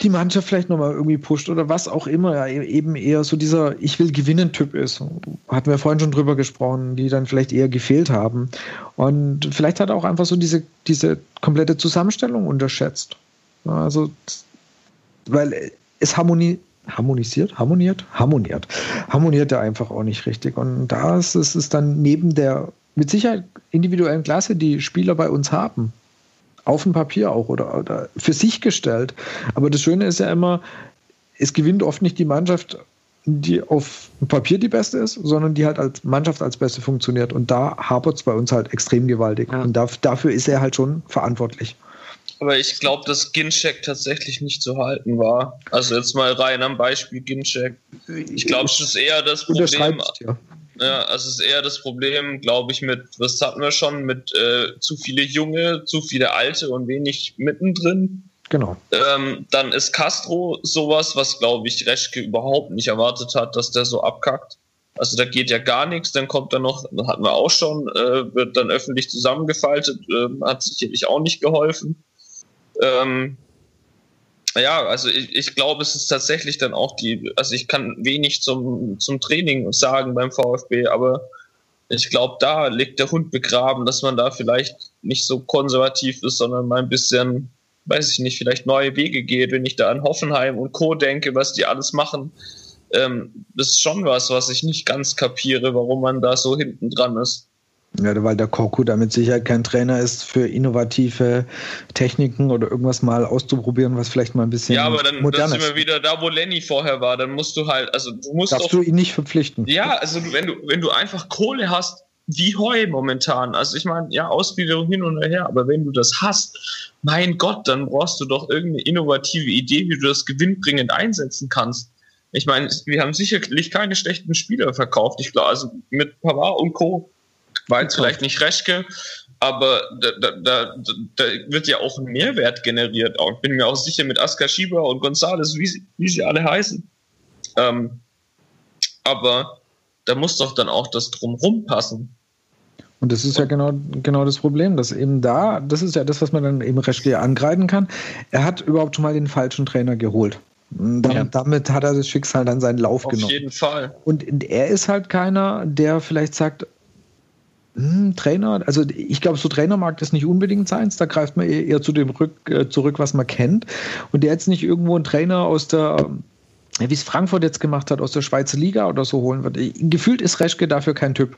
die Mannschaft vielleicht nochmal irgendwie pusht oder was auch immer, ja, e-, eben eher so dieser Ich will gewinnen Typ ist. Hatten wir vorhin schon drüber gesprochen, die dann vielleicht eher gefehlt haben. Und vielleicht hat er auch einfach so diese, diese komplette Zusammenstellung unterschätzt. Also, weil es harmoni harmonisiert, harmoniert, harmoniert, harmoniert er einfach auch nicht richtig. Und da ist es dann neben der mit Sicherheit individuellen Klasse, die Spieler bei uns haben. Auf dem Papier auch oder, oder für sich gestellt. Aber das Schöne ist ja immer, es gewinnt oft nicht die Mannschaft, die auf dem Papier die beste ist, sondern die halt als Mannschaft als beste funktioniert. Und da hapert es bei uns halt extrem gewaltig. Ja. Und da, dafür ist er halt schon verantwortlich. Aber ich glaube, dass Ginchek tatsächlich nicht zu halten war. Also jetzt mal rein am Beispiel Ginchek. Ich glaube, es ist eher das Problem. Ja. Ja, also es ist eher das Problem, glaube ich, mit, was hatten wir schon, mit äh, zu viele Junge, zu viele Alte und wenig mittendrin. Genau. Ähm, dann ist Castro sowas, was, glaube ich, Reschke überhaupt nicht erwartet hat, dass der so abkackt. Also da geht ja gar nichts, dann kommt er noch, hatten wir auch schon, äh, wird dann öffentlich zusammengefaltet, äh, hat sicherlich auch nicht geholfen. Ähm, ja, also ich, ich glaube, es ist tatsächlich dann auch die, also ich kann wenig zum, zum Training sagen beim VfB, aber ich glaube, da liegt der Hund begraben, dass man da vielleicht nicht so konservativ ist, sondern mal ein bisschen, weiß ich nicht, vielleicht neue Wege geht. Wenn ich da an Hoffenheim und Co. denke, was die alles machen, ähm, das ist schon was, was ich nicht ganz kapiere, warum man da so hinten dran ist. Ja, weil der Korku damit sicher kein Trainer ist für innovative Techniken oder irgendwas mal auszuprobieren, was vielleicht mal ein bisschen. Ja, aber dann, sind wir wieder da, wo Lenny vorher war. Dann musst du halt, also du musst. Darfst doch, du ihn nicht verpflichten? Ja, also wenn du, wenn du einfach Kohle hast, wie Heu momentan. Also ich meine, ja, Ausgliederung hin und her, aber wenn du das hast, mein Gott, dann brauchst du doch irgendeine innovative Idee, wie du das gewinnbringend einsetzen kannst. Ich meine, wir haben sicherlich keine schlechten Spieler verkauft. Ich glaube, also mit Pavard und Co war jetzt vielleicht nicht Reschke, aber da, da, da, da wird ja auch ein Mehrwert generiert. Ich bin mir auch sicher mit Askar Schieber und Gonzales, wie sie, wie sie alle heißen. Ähm, aber da muss doch dann auch das drumrum passen. Und das ist ja genau, genau das Problem, dass eben da, das ist ja das, was man dann eben Reschke angreifen kann. Er hat überhaupt schon mal den falschen Trainer geholt. Damit, ja. damit, hat er das Schicksal dann seinen Lauf Auf genommen. Auf jeden Fall. Und er ist halt keiner, der vielleicht sagt, hm, Trainer, also ich glaube, so Trainermarkt ist nicht unbedingt seins. Da greift man eher zu dem Rück, äh, zurück, was man kennt. Und der jetzt nicht irgendwo einen Trainer aus der, wie es Frankfurt jetzt gemacht hat, aus der Schweizer Liga oder so holen wird. Gefühlt ist Reschke dafür kein Typ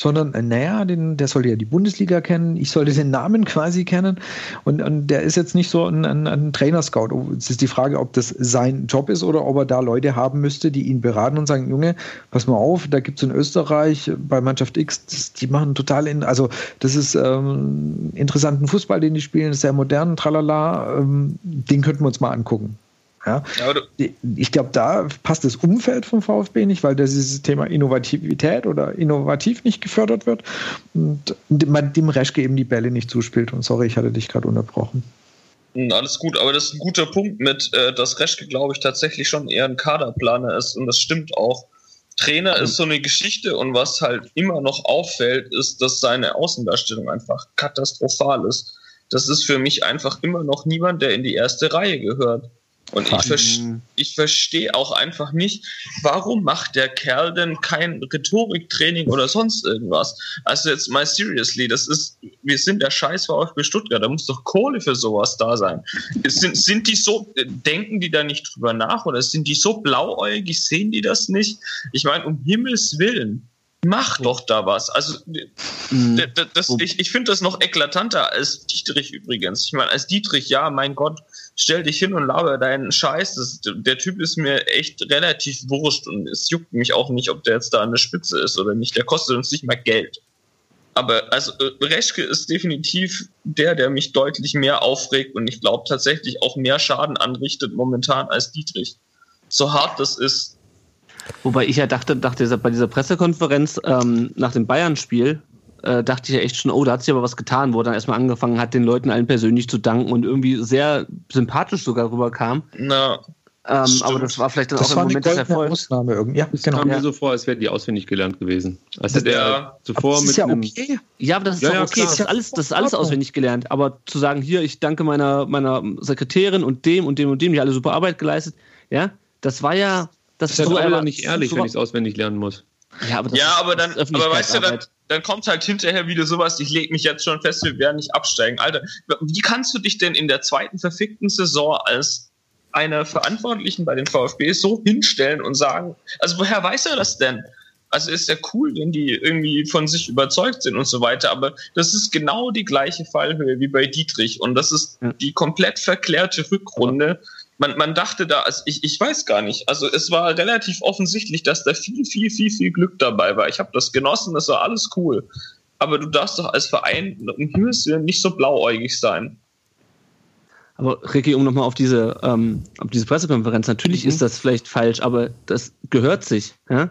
sondern äh, naja, den, der sollte ja die Bundesliga kennen, ich sollte den Namen quasi kennen und, und der ist jetzt nicht so ein, ein, ein Trainer-Scout. Oh, es ist die Frage, ob das sein Job ist oder ob er da Leute haben müsste, die ihn beraten und sagen, Junge, pass mal auf, da gibt es in Österreich bei Mannschaft X, das, die machen total, in, also das ist ähm, interessanten Fußball, den die spielen, sehr modern, tralala, ähm, den könnten wir uns mal angucken. Ja. ich glaube, da passt das Umfeld vom VfB nicht, weil dieses Thema Innovativität oder innovativ nicht gefördert wird und man dem Reschke eben die Bälle nicht zuspielt. Und sorry, ich hatte dich gerade unterbrochen. Hm, alles gut, aber das ist ein guter Punkt mit, äh, dass Reschke, glaube ich, tatsächlich schon eher ein Kaderplaner ist und das stimmt auch. Trainer ist so eine Geschichte und was halt immer noch auffällt, ist, dass seine Außendarstellung einfach katastrophal ist. Das ist für mich einfach immer noch niemand, der in die erste Reihe gehört. Und ich, ver ich verstehe auch einfach nicht, warum macht der Kerl denn kein Rhetoriktraining oder sonst irgendwas? Also jetzt mal seriously, das ist, wir sind der Scheiß VfB Stuttgart, da muss doch Kohle für sowas da sein. Sind, sind die so, denken die da nicht drüber nach oder sind die so blauäugig, sehen die das nicht? Ich meine, um Himmels Willen, mach doch da was. Also mhm. das, ich, ich finde das noch eklatanter als Dietrich übrigens. Ich meine, als Dietrich, ja, mein Gott, stell dich hin und laber deinen Scheiß. Das, der Typ ist mir echt relativ wurscht und es juckt mich auch nicht, ob der jetzt da an der Spitze ist oder nicht. Der kostet uns nicht mal Geld. Aber also Reschke ist definitiv der, der mich deutlich mehr aufregt und ich glaube tatsächlich auch mehr Schaden anrichtet momentan als Dietrich. So hart das ist, Wobei ich ja dachte, dachte bei dieser Pressekonferenz ähm, nach dem Bayern-Spiel, äh, dachte ich ja echt schon, oh, da hat sich aber was getan, wo er dann erstmal angefangen hat, den Leuten allen persönlich zu danken und irgendwie sehr sympathisch sogar rüberkam. Na. Ähm, aber das war vielleicht dann das auch ein Moment des Erfolgs. Ausnahme irgendwie. Ja, das genau. kam mir so vor, als wären die auswendig gelernt gewesen. Als hätte er zuvor mit ja einem okay. Ja, aber das ist ja, ja okay. Das ist alles, das ist alles auswendig gelernt. Aber zu sagen, hier, ich danke meiner, meiner Sekretärin und dem und dem und dem, die alle super Arbeit geleistet, ja, das war ja das, ist ja so nicht ehrlich, so wenn ich es auswendig lernen muss. Ja, aber, ja, aber dann, aber weißt du, dann, dann kommt halt hinterher wieder sowas, ich lege mich jetzt schon fest, wir werden nicht absteigen. Alter, wie kannst du dich denn in der zweiten verfickten Saison als einer Verantwortlichen bei den VfB so hinstellen und sagen, also woher weiß er das denn? Also ist ja cool, wenn die irgendwie von sich überzeugt sind und so weiter, aber das ist genau die gleiche Fallhöhe wie bei Dietrich und das ist die komplett verklärte Rückrunde. Aber man, man dachte da, also ich, ich weiß gar nicht, also es war relativ offensichtlich, dass da viel, viel, viel, viel Glück dabei war. Ich habe das genossen, das war alles cool. Aber du darfst doch als Verein im Himmelswillen nicht so blauäugig sein. Aber Ricky, um nochmal auf diese, ähm, auf diese Pressekonferenz, natürlich mhm. ist das vielleicht falsch, aber das gehört sich. Ja?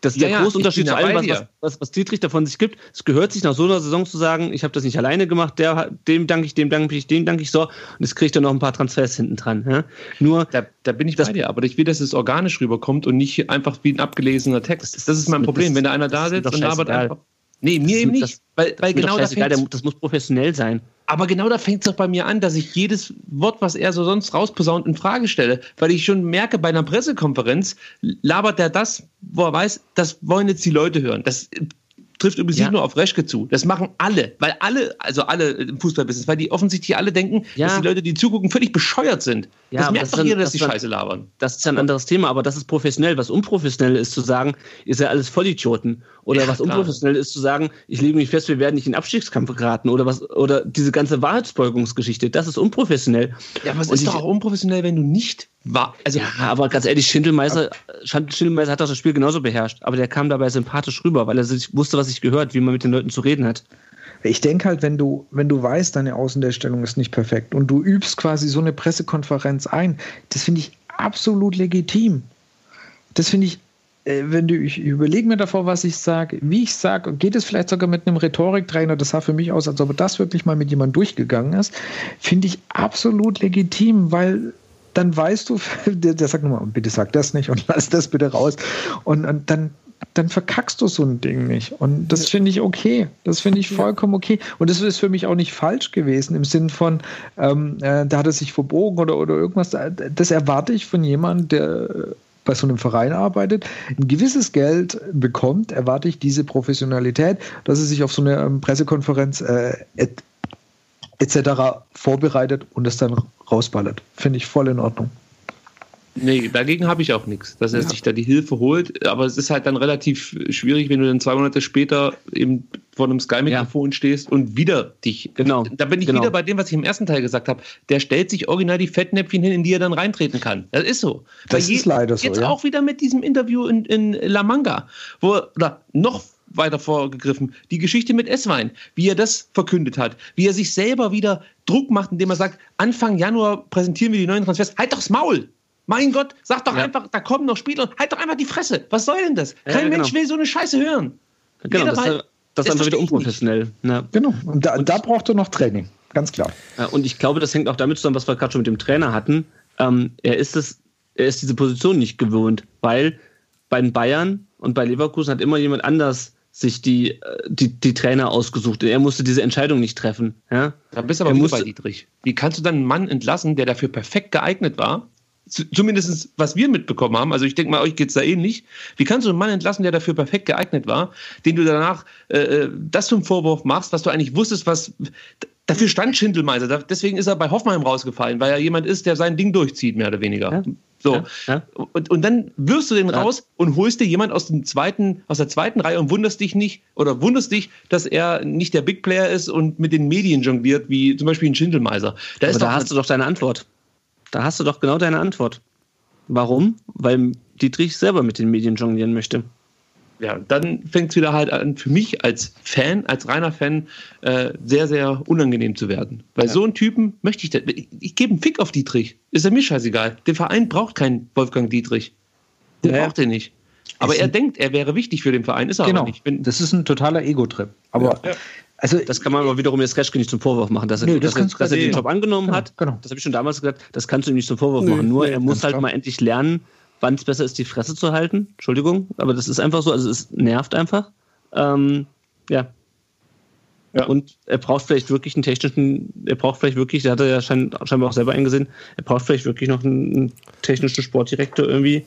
Das ist ja, der große Unterschied zu allem, was, was, was, Dietrich davon sich gibt. Es gehört sich nach so einer Saison zu sagen, ich habe das nicht alleine gemacht, der, dem danke ich, dem danke ich, dem danke ich so. Und es kriegt dann noch ein paar Transfers hinten dran. Ja? Nur, da, da bin ich das, bei dir, aber ich will, dass es organisch rüberkommt und nicht einfach wie ein abgelesener Text. Das ist mein Problem. Wenn da einer da sitzt und labert einfach. Nee, mir eben nicht. Das, weil, weil genau das, das muss professionell sein. Aber genau da fängt es doch bei mir an, dass ich jedes Wort, was er so sonst rausposaunt, in Frage stelle. Weil ich schon merke, bei einer Pressekonferenz labert er das, wo er weiß, das wollen jetzt die Leute hören. Das trifft übrigens ja. nicht nur auf Reschke zu. Das machen alle, weil alle, also alle im Fußballbusiness, weil die offensichtlich alle denken, ja. dass die Leute, die zugucken, völlig bescheuert sind. Ja, das merkt das doch jeder, dass das die Scheiße labern. Das ist ein anderes Thema, aber das ist professionell. Was unprofessionell ist zu sagen, ist ja alles Vollidioten. Oder ja, was unprofessionell ist zu sagen, ich lege mich fest, wir werden nicht in Abstiegskampf geraten oder was, oder diese ganze Wahrheitsbeugungsgeschichte, das ist unprofessionell. Ja, aber es ist doch auch unprofessionell, wenn du nicht war. Also ja, aber ganz ehrlich, Schindelmeister, Schindelmeister hat das Spiel genauso beherrscht, aber der kam dabei sympathisch rüber, weil er wusste, was ich gehört, wie man mit den Leuten zu reden hat. Ich denke halt, wenn du, wenn du weißt, deine Außendarstellung ist nicht perfekt und du übst quasi so eine Pressekonferenz ein, das finde ich absolut legitim. Das finde ich äh, wenn du, ich überlege mir davor, was ich sage, wie ich sage, geht es vielleicht sogar mit einem Rhetoriktrainer, das sah für mich aus, als ob das wirklich mal mit jemandem durchgegangen ist, finde ich absolut legitim, weil dann weißt du, der, der sagt nochmal, bitte sag das nicht und lass das bitte raus. Und, und dann, dann verkackst du so ein Ding nicht. Und das finde ich okay. Das finde ich vollkommen okay. Und das ist für mich auch nicht falsch gewesen im Sinn von, ähm, äh, da hat er sich verbogen oder, oder irgendwas. Das erwarte ich von jemandem, der bei so einem Verein arbeitet, ein gewisses Geld bekommt, erwarte ich diese Professionalität, dass er sich auf so eine ähm, Pressekonferenz äh, etc. vorbereitet und es dann rausballert. Finde ich voll in Ordnung. Nee, dagegen habe ich auch nichts, dass er ja. sich da die Hilfe holt. Aber es ist halt dann relativ schwierig, wenn du dann zwei Monate später eben vor einem Sky-Mikrofon ja. stehst und wieder dich. Genau. Da bin ich genau. wieder bei dem, was ich im ersten Teil gesagt habe. Der stellt sich original die Fettnäpfchen hin, in die er dann reintreten kann. Das ist so. Das Weil ist leider so. Jetzt ja. auch wieder mit diesem Interview in, in La Manga, wo, oder noch weiter vorgegriffen. Die Geschichte mit Esswein, wie er das verkündet hat, wie er sich selber wieder Druck macht, indem er sagt, Anfang Januar präsentieren wir die neuen Transfers. Halt doch's Maul! Mein Gott, sag doch ja. einfach, da kommen noch Spieler und halt doch einfach die Fresse. Was soll denn das? Kein ja, genau. Mensch will so eine Scheiße hören. Genau, das, mal, das, ist einfach wieder unprofessionell. Ja. Genau, und da, und da braucht er noch Training, ganz klar. und ich glaube, das hängt auch damit zusammen, was wir gerade schon mit dem Trainer hatten. Ähm, er ist es, er ist diese Position nicht gewohnt, weil bei den Bayern und bei Leverkusen hat immer jemand anders sich die, äh, die, die Trainer ausgesucht. Er musste diese Entscheidung nicht treffen. Ja? Da bist du aber musste, bei Dietrich. Wie kannst du dann einen Mann entlassen, der dafür perfekt geeignet war? Zumindest was wir mitbekommen haben, also ich denke mal, euch geht es da ähnlich. Wie kannst du einen Mann entlassen, der dafür perfekt geeignet war, den du danach äh, äh, das zum Vorwurf machst, was du eigentlich wusstest, was dafür stand Schindelmeiser. Deswegen ist er bei Hoffenheim rausgefallen, weil er jemand ist, der sein Ding durchzieht, mehr oder weniger. Ja. So. Ja, ja. Und, und dann wirfst du den raus und holst dir jemand aus dem zweiten, aus der zweiten Reihe und wunderst dich nicht oder wunderst dich, dass er nicht der Big Player ist und mit den Medien jongliert, wie zum Beispiel ein Schindelmeiser. Da, ist da hast du doch deine Antwort. Da hast du doch genau deine Antwort. Warum? Weil Dietrich selber mit den Medien jonglieren möchte ja, dann fängt es wieder halt an, für mich als Fan, als reiner Fan, äh, sehr, sehr unangenehm zu werden. Weil ja. so einen Typen möchte ich, ich, ich gebe einen Fick auf Dietrich. Ist ja mir scheißegal. Der Verein braucht keinen Wolfgang Dietrich. Der ja. braucht den nicht. Aber er denkt, er wäre wichtig für den Verein, ist er genau. aber nicht. Bin das ist ein totaler Ego-Trip. Aber ja. Also, das kann man aber wiederum jetzt Reschke nicht zum Vorwurf machen, dass er, nö, das dass, er, dass er den Job angenommen genau, hat. Genau. Das habe ich schon damals gesagt, das kannst du ihm nicht zum Vorwurf nö, machen. Nur er muss halt klar. mal endlich lernen, wann es besser ist, die Fresse zu halten. Entschuldigung, aber das ist einfach so, also es nervt einfach. Ähm, ja. ja. Und er braucht vielleicht wirklich einen technischen, er braucht vielleicht wirklich, der hat er ja scheinbar auch selber eingesehen, er braucht vielleicht wirklich noch einen technischen Sportdirektor irgendwie,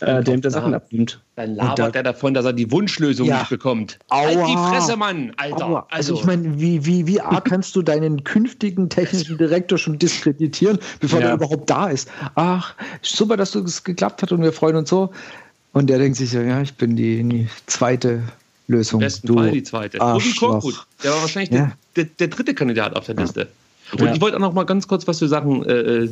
äh, der ihm da Sachen abnimmt. Dann labert da, er davon, dass er die Wunschlösung ja. nicht bekommt. Aua. Halt die Fresse, Mann, Alter. Aua. Also, also ich meine, wie, wie, wie arg kannst du deinen künftigen technischen Direktor schon diskreditieren, bevor ja. er überhaupt da ist? Ach, super, dass es geklappt hat und wir freuen uns so. Und der denkt sich so, ja, ich bin die, die zweite Lösung. Im besten du Fall die zweite. Korkut, der war wahrscheinlich ja. der, der, der, dritte Kandidat auf der Liste. Und ja. ich wollte auch noch mal ganz kurz was zu sagen. Äh, äh,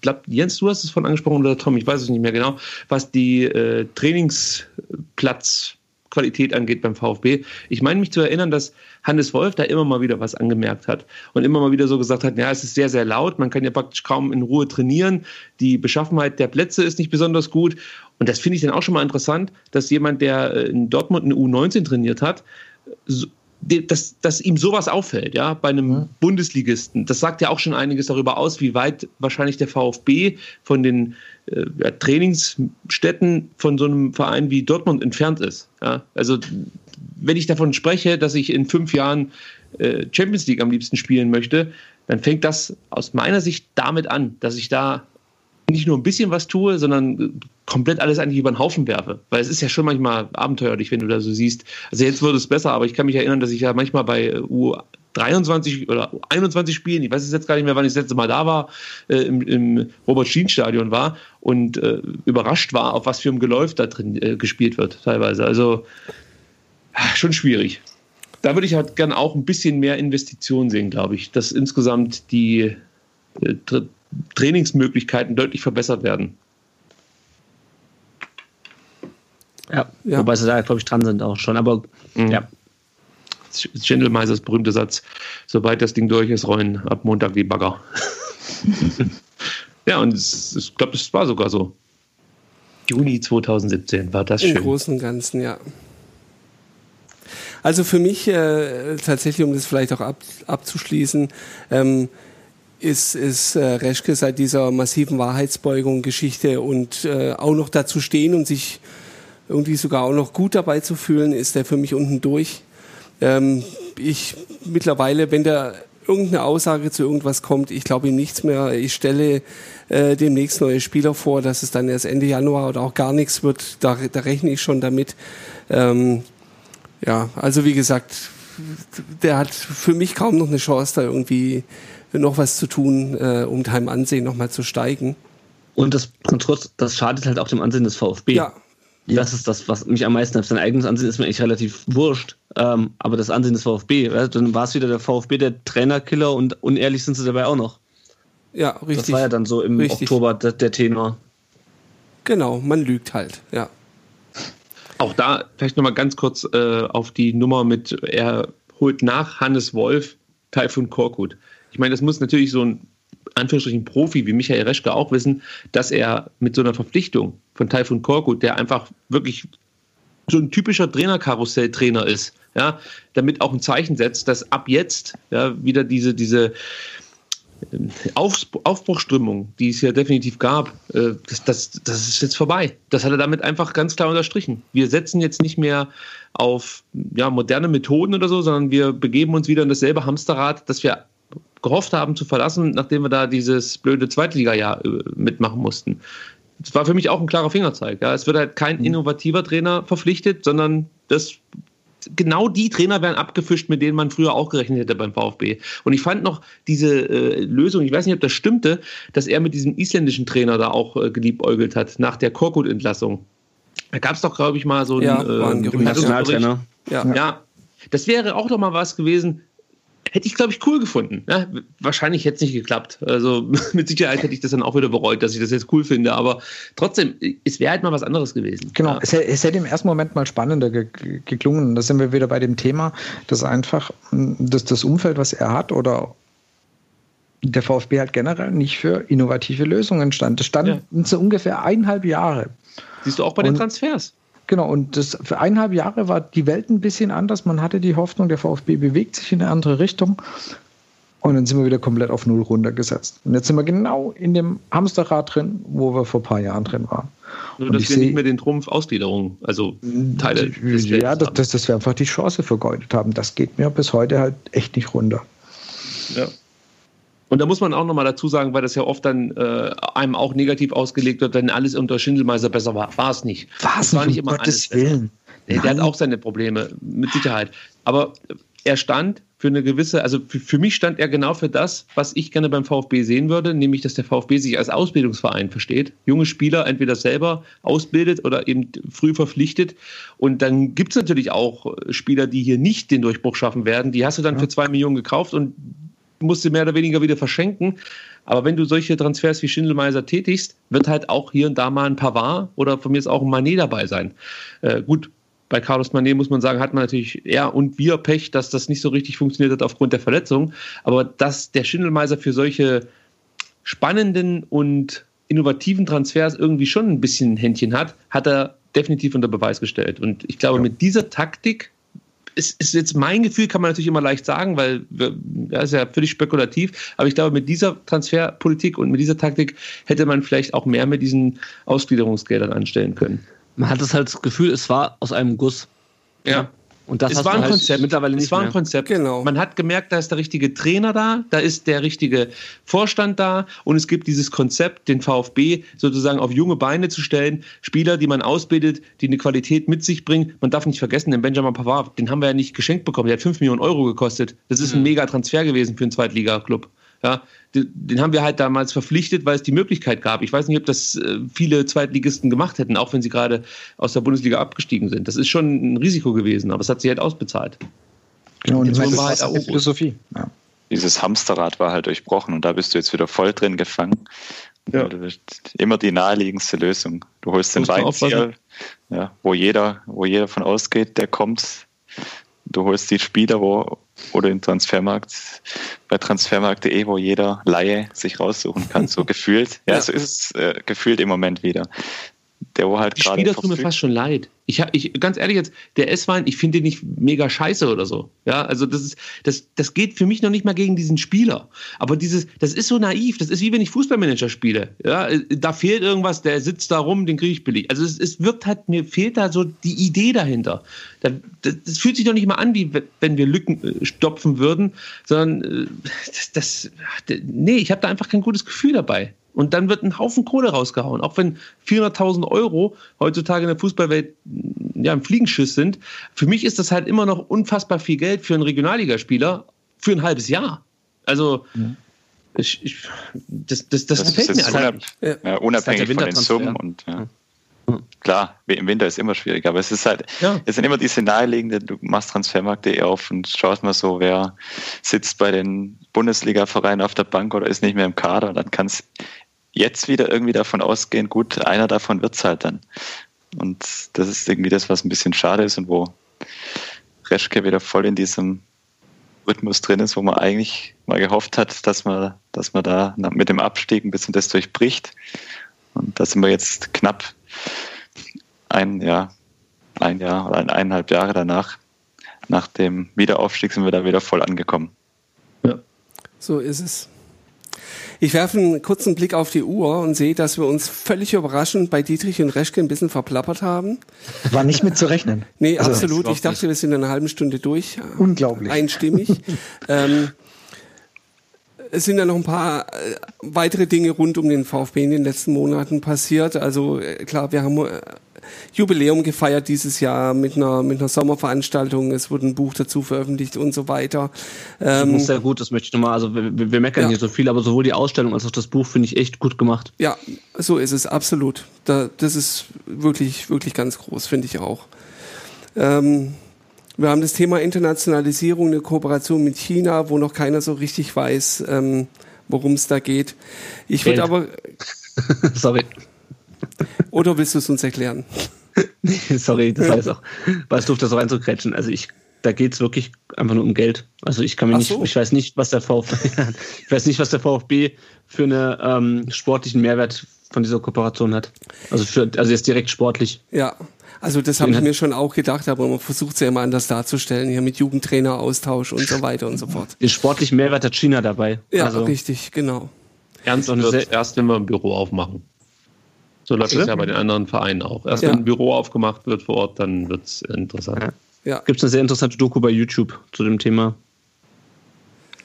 glaube, Jens, du hast es von angesprochen oder Tom, ich weiß es nicht mehr genau, was die äh, Trainingsplatzqualität angeht beim VfB. Ich meine mich zu erinnern, dass Hannes Wolf da immer mal wieder was angemerkt hat und immer mal wieder so gesagt hat, ja, es ist sehr, sehr laut, man kann ja praktisch kaum in Ruhe trainieren, die Beschaffenheit der Plätze ist nicht besonders gut. Und das finde ich dann auch schon mal interessant, dass jemand, der äh, in Dortmund eine U19 trainiert hat, dass, dass ihm sowas auffällt, ja, bei einem ja. Bundesligisten. Das sagt ja auch schon einiges darüber aus, wie weit wahrscheinlich der VfB von den äh, ja, Trainingsstätten von so einem Verein wie Dortmund entfernt ist. Ja? Also wenn ich davon spreche, dass ich in fünf Jahren äh, Champions League am liebsten spielen möchte, dann fängt das aus meiner Sicht damit an, dass ich da nicht nur ein bisschen was tue, sondern komplett alles eigentlich über den Haufen werfe. Weil es ist ja schon manchmal abenteuerlich, wenn du da so siehst. Also jetzt wird es besser, aber ich kann mich erinnern, dass ich ja manchmal bei U23 oder U21 Spielen, ich weiß jetzt gar nicht mehr, wann ich das letzte Mal da war, äh, im, im Robert-Schien-Stadion war und äh, überrascht war, auf was für ein Geläuf da drin äh, gespielt wird, teilweise. Also schon schwierig. Da würde ich halt gern auch ein bisschen mehr Investitionen sehen, glaube ich, dass insgesamt die äh, Trainingsmöglichkeiten deutlich verbessert werden. Ja, ja. wobei sie da, glaube ich, dran sind auch schon. Aber mhm. ja. Schindelmeisers berühmter Satz: Sobald das Ding durch ist, rollen ab Montag die Bagger. ja, und ich glaube, das war sogar so. Juni 2017 war das Im schön. Im Großen und Ganzen, ja. Also für mich äh, tatsächlich, um das vielleicht auch ab, abzuschließen, ähm, ist, ist äh, Reschke seit dieser massiven Wahrheitsbeugung Geschichte und äh, auch noch dazu stehen und sich irgendwie sogar auch noch gut dabei zu fühlen, ist der für mich unten durch. Ähm, ich mittlerweile, wenn da irgendeine Aussage zu irgendwas kommt, ich glaube ihm nichts mehr. Ich stelle äh, demnächst neue Spieler vor, dass es dann erst Ende Januar oder auch gar nichts wird. Da, da rechne ich schon damit. Ähm, ja, also wie gesagt, der hat für mich kaum noch eine Chance, da irgendwie noch was zu tun, äh, um deinem Ansehen nochmal zu steigen. Und das, trotz, das schadet halt auch dem Ansehen des VfB. Ja. Das ist das, was mich am meisten hat. Sein eigenes Ansehen ist mir eigentlich relativ wurscht. Ähm, aber das Ansehen des VfB, dann war es wieder der VfB, der Trainerkiller und unehrlich sind sie dabei auch noch. Ja, richtig. Das war ja dann so im richtig. Oktober der, der Tenor. Genau, man lügt halt, ja. Auch da vielleicht nochmal ganz kurz äh, auf die Nummer mit, er holt nach Hannes Wolf Taifun Korkut. Ich meine, das muss natürlich so ein Anführungsstrichen Profi wie Michael Reschke auch wissen, dass er mit so einer Verpflichtung von Taifun Korkut, der einfach wirklich so ein typischer Trainerkarussell-Trainer ist, ja, damit auch ein Zeichen setzt, dass ab jetzt ja, wieder diese, diese ähm, Auf, Aufbruchstimmung, die es ja definitiv gab, äh, das, das, das ist jetzt vorbei. Das hat er damit einfach ganz klar unterstrichen. Wir setzen jetzt nicht mehr auf ja, moderne Methoden oder so, sondern wir begeben uns wieder in dasselbe Hamsterrad, das wir gehofft haben zu verlassen, nachdem wir da dieses blöde Zweitliga-Jahr äh, mitmachen mussten. Das war für mich auch ein klarer Fingerzeig. Ja. Es wird halt kein mhm. innovativer Trainer verpflichtet, sondern das genau die Trainer werden abgefischt, mit denen man früher auch gerechnet hätte beim VfB. Und ich fand noch diese äh, Lösung, ich weiß nicht, ob das stimmte, dass er mit diesem isländischen Trainer da auch äh, geliebäugelt hat, nach der Korkut-Entlassung. Da gab es doch, glaube ich, mal so einen, ja, äh, einen Nationaltrainer. Ja. ja, das wäre auch doch mal was gewesen, hätte ich, glaube ich, cool gefunden. Ja, wahrscheinlich hätte es nicht geklappt. Also mit Sicherheit hätte ich das dann auch wieder bereut, dass ich das jetzt cool finde. Aber trotzdem, es wäre halt mal was anderes gewesen. Genau, ja. es, es, hätte im ersten Moment mal spannender ge geklungen. Da sind wir wieder bei dem Thema, dass einfach dass das Umfeld, was er hat oder der VfB halt generell nicht für innovative Lösungen stand. Das stand ja. so ungefähr eineinhalb Jahre. Siehst du auch bei den Transfers. Genau, und das, für eineinhalb Jahre war die Welt ein bisschen anders. Man hatte die Hoffnung, der VfB bewegt sich in eine andere Richtung. Und dann sind wir wieder komplett auf Null runtergesetzt. Und jetzt sind wir genau in dem Hamsterrad drin, wo wir vor ein paar Jahren drin waren. Nur, und dass wir nicht mehr den Trumpf Ausgliederung, also Teile. Ja, das, das, dass wir einfach die Chance vergeudet haben. Das geht mir bis heute halt echt nicht runter. Ja. Und da muss man auch nochmal dazu sagen, weil das ja oft dann äh, einem auch negativ ausgelegt wird, wenn alles unter Schindelmeiser besser war. War es nicht. War es nicht, nicht immer Gottes alles Willen. Der, der hat auch seine Probleme, mit Sicherheit. Aber er stand für eine gewisse, also für, für, mich stand er genau für das, was ich gerne beim VfB sehen würde, nämlich dass der VfB sich als Ausbildungsverein versteht. Junge Spieler entweder selber ausbildet oder eben früh verpflichtet. Und dann gibt es natürlich auch Spieler, die hier nicht den Durchbruch schaffen werden. Die hast du dann ja. für zwei Millionen gekauft und musst du mehr oder weniger wieder verschenken. Aber wenn du solche Transfers wie Schindelmeiser tätigst, wird halt auch hier und da mal ein Pavard oder von mir ist auch ein Manet dabei sein. Äh, gut, bei Carlos Manet muss man sagen, hat man natürlich er und wir Pech, dass das nicht so richtig funktioniert hat aufgrund der Verletzung. Aber dass der Schindelmeiser für solche spannenden und innovativen Transfers irgendwie schon ein bisschen ein Händchen hat, hat er definitiv unter Beweis gestellt. Und ich glaube, ja. mit dieser Taktik ist, ist jetzt mein Gefühl, kann man natürlich immer leicht sagen, weil das ist ja völlig spekulativ. Aber ich glaube, mit dieser Transferpolitik und mit dieser Taktik hätte man vielleicht auch mehr mit diesen Ausgliederungsgeldern anstellen können. Man hat das halt das Gefühl, es war aus einem Guss. Ja. Und das es war ein halt Konzept. Mittlerweile nicht es war ein mehr. Konzept. Genau. Man hat gemerkt, da ist der richtige Trainer da, da ist der richtige Vorstand da und es gibt dieses Konzept, den VfB sozusagen auf junge Beine zu stellen. Spieler, die man ausbildet, die eine Qualität mit sich bringen. Man darf nicht vergessen, den Benjamin Pavard, den haben wir ja nicht geschenkt bekommen. Der hat 5 Millionen Euro gekostet. Das ist ein mega Transfer gewesen für einen Zweitliga-Club. Ja, den haben wir halt damals verpflichtet, weil es die Möglichkeit gab. Ich weiß nicht, ob das äh, viele Zweitligisten gemacht hätten, auch wenn sie gerade aus der Bundesliga abgestiegen sind. Das ist schon ein Risiko gewesen, aber es hat sich halt ausbezahlt. Genau, und meine, das halt die Philosophie. Ja. Dieses Hamsterrad war halt durchbrochen und da bist du jetzt wieder voll drin gefangen. Ja. Immer die naheliegendste Lösung. Du holst den Weinzieher, ja, wo jeder, wo jeder von ausgeht, der kommt. Du holst die Spieler, wo oder in Transfermarkt, bei transfermarkt.de, wo jeder Laie sich raussuchen kann, so gefühlt. Ja, ja. so ist es äh, gefühlt im Moment wieder. Der, wo halt die Spieler tun mir fast schon leid. Ich, ich ganz ehrlich jetzt, der S-Wein, ich finde den nicht mega scheiße oder so. Ja, also das ist, das, das geht für mich noch nicht mal gegen diesen Spieler. Aber dieses, das ist so naiv. Das ist wie wenn ich Fußballmanager spiele. Ja, da fehlt irgendwas, der sitzt da rum, den kriege ich billig. Also es, es wirkt halt, mir fehlt da so die Idee dahinter. Das, das fühlt sich doch nicht mal an, wie wenn wir Lücken äh, stopfen würden, sondern äh, das, das nee, ich habe da einfach kein gutes Gefühl dabei. Und dann wird ein Haufen Kohle rausgehauen. Auch wenn 400.000 Euro heutzutage in der Fußballwelt ja, ein Fliegenschiss sind. Für mich ist das halt immer noch unfassbar viel Geld für einen Regionalligaspieler für ein halbes Jahr. Also, ja. ich, ich, das, das, das, das fällt mir unab ja. Ja, unabhängig halt von den Summen. Und, ja. Klar, im Winter ist immer schwierig, aber es ist halt, ja. es sind immer diese naheliegenden, du machst Transfermarkt.de auf und schaust mal so, wer sitzt bei den Bundesliga-Vereinen auf der Bank oder ist nicht mehr im Kader und dann kannst jetzt wieder irgendwie davon ausgehen, gut, einer davon wird es halt dann. Und das ist irgendwie das, was ein bisschen schade ist und wo Reschke wieder voll in diesem Rhythmus drin ist, wo man eigentlich mal gehofft hat, dass man, dass man da mit dem Abstieg ein bisschen das durchbricht. Und da sind wir jetzt knapp ein Jahr, ein Jahr oder eineinhalb Jahre danach, nach dem Wiederaufstieg sind wir da wieder voll angekommen. Ja. So ist es. Ich werfe einen kurzen Blick auf die Uhr und sehe, dass wir uns völlig überraschend bei Dietrich und Reschke ein bisschen verplappert haben. War nicht mit zu rechnen. Nee, also, absolut. Ich dachte, wir sind in einer halben Stunde durch. Unglaublich. Einstimmig. ähm, es sind ja noch ein paar äh, weitere Dinge rund um den VfB in den letzten Monaten passiert. Also äh, klar, wir haben äh, Jubiläum gefeiert dieses Jahr mit einer, mit einer Sommerveranstaltung. Es wurde ein Buch dazu veröffentlicht und so weiter. Ähm, das ist sehr gut, das möchte ich nochmal. Also wir, wir meckern ja. hier so viel, aber sowohl die Ausstellung als auch das Buch finde ich echt gut gemacht. Ja, so ist es, absolut. Da, das ist wirklich, wirklich ganz groß, finde ich auch. Ähm, wir haben das Thema Internationalisierung, eine Kooperation mit China, wo noch keiner so richtig weiß, ähm, worum es da geht. Ich würde aber. Sorry. Oder willst du es uns erklären? nee, sorry, das heißt auch. Was durfte so reinzukretschen? Also ich, da geht es wirklich einfach nur um Geld. Also ich kann mir so. nicht, ich weiß nicht, was der VfB, ich weiß nicht, was der VfB für einen ähm, sportlichen Mehrwert von dieser Kooperation hat. Also für, also jetzt direkt sportlich. Ja, also das habe ich mir schon auch gedacht, aber man versucht es ja immer anders darzustellen, hier mit Jugendtrainer-Austausch und so weiter und so fort. Den sportlichen Mehrwert hat China dabei. Ja, also richtig, genau. Ernst wird erst, wenn wir ein Büro aufmachen. So läuft es ja bei den anderen Vereinen auch. Erst ja. wenn ein Büro aufgemacht wird vor Ort, dann wird es interessant. Ja. Ja. Gibt es eine sehr interessante Doku bei YouTube zu dem Thema.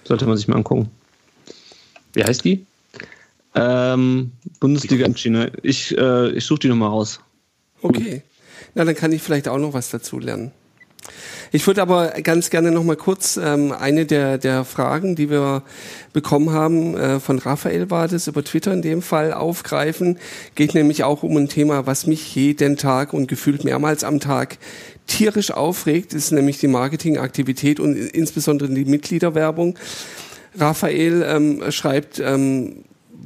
Sollte man sich mal angucken. Wie heißt die? Ähm, Bundesliga in China. Ich, äh, ich suche die nochmal raus. Okay. Na, dann kann ich vielleicht auch noch was dazu lernen. Ich würde aber ganz gerne noch mal kurz ähm, eine der, der Fragen, die wir bekommen haben, äh, von Raphael war das, über Twitter in dem Fall aufgreifen. Geht nämlich auch um ein Thema, was mich jeden Tag und gefühlt mehrmals am Tag tierisch aufregt, ist nämlich die Marketingaktivität und insbesondere die Mitgliederwerbung. Raphael ähm, schreibt, ähm,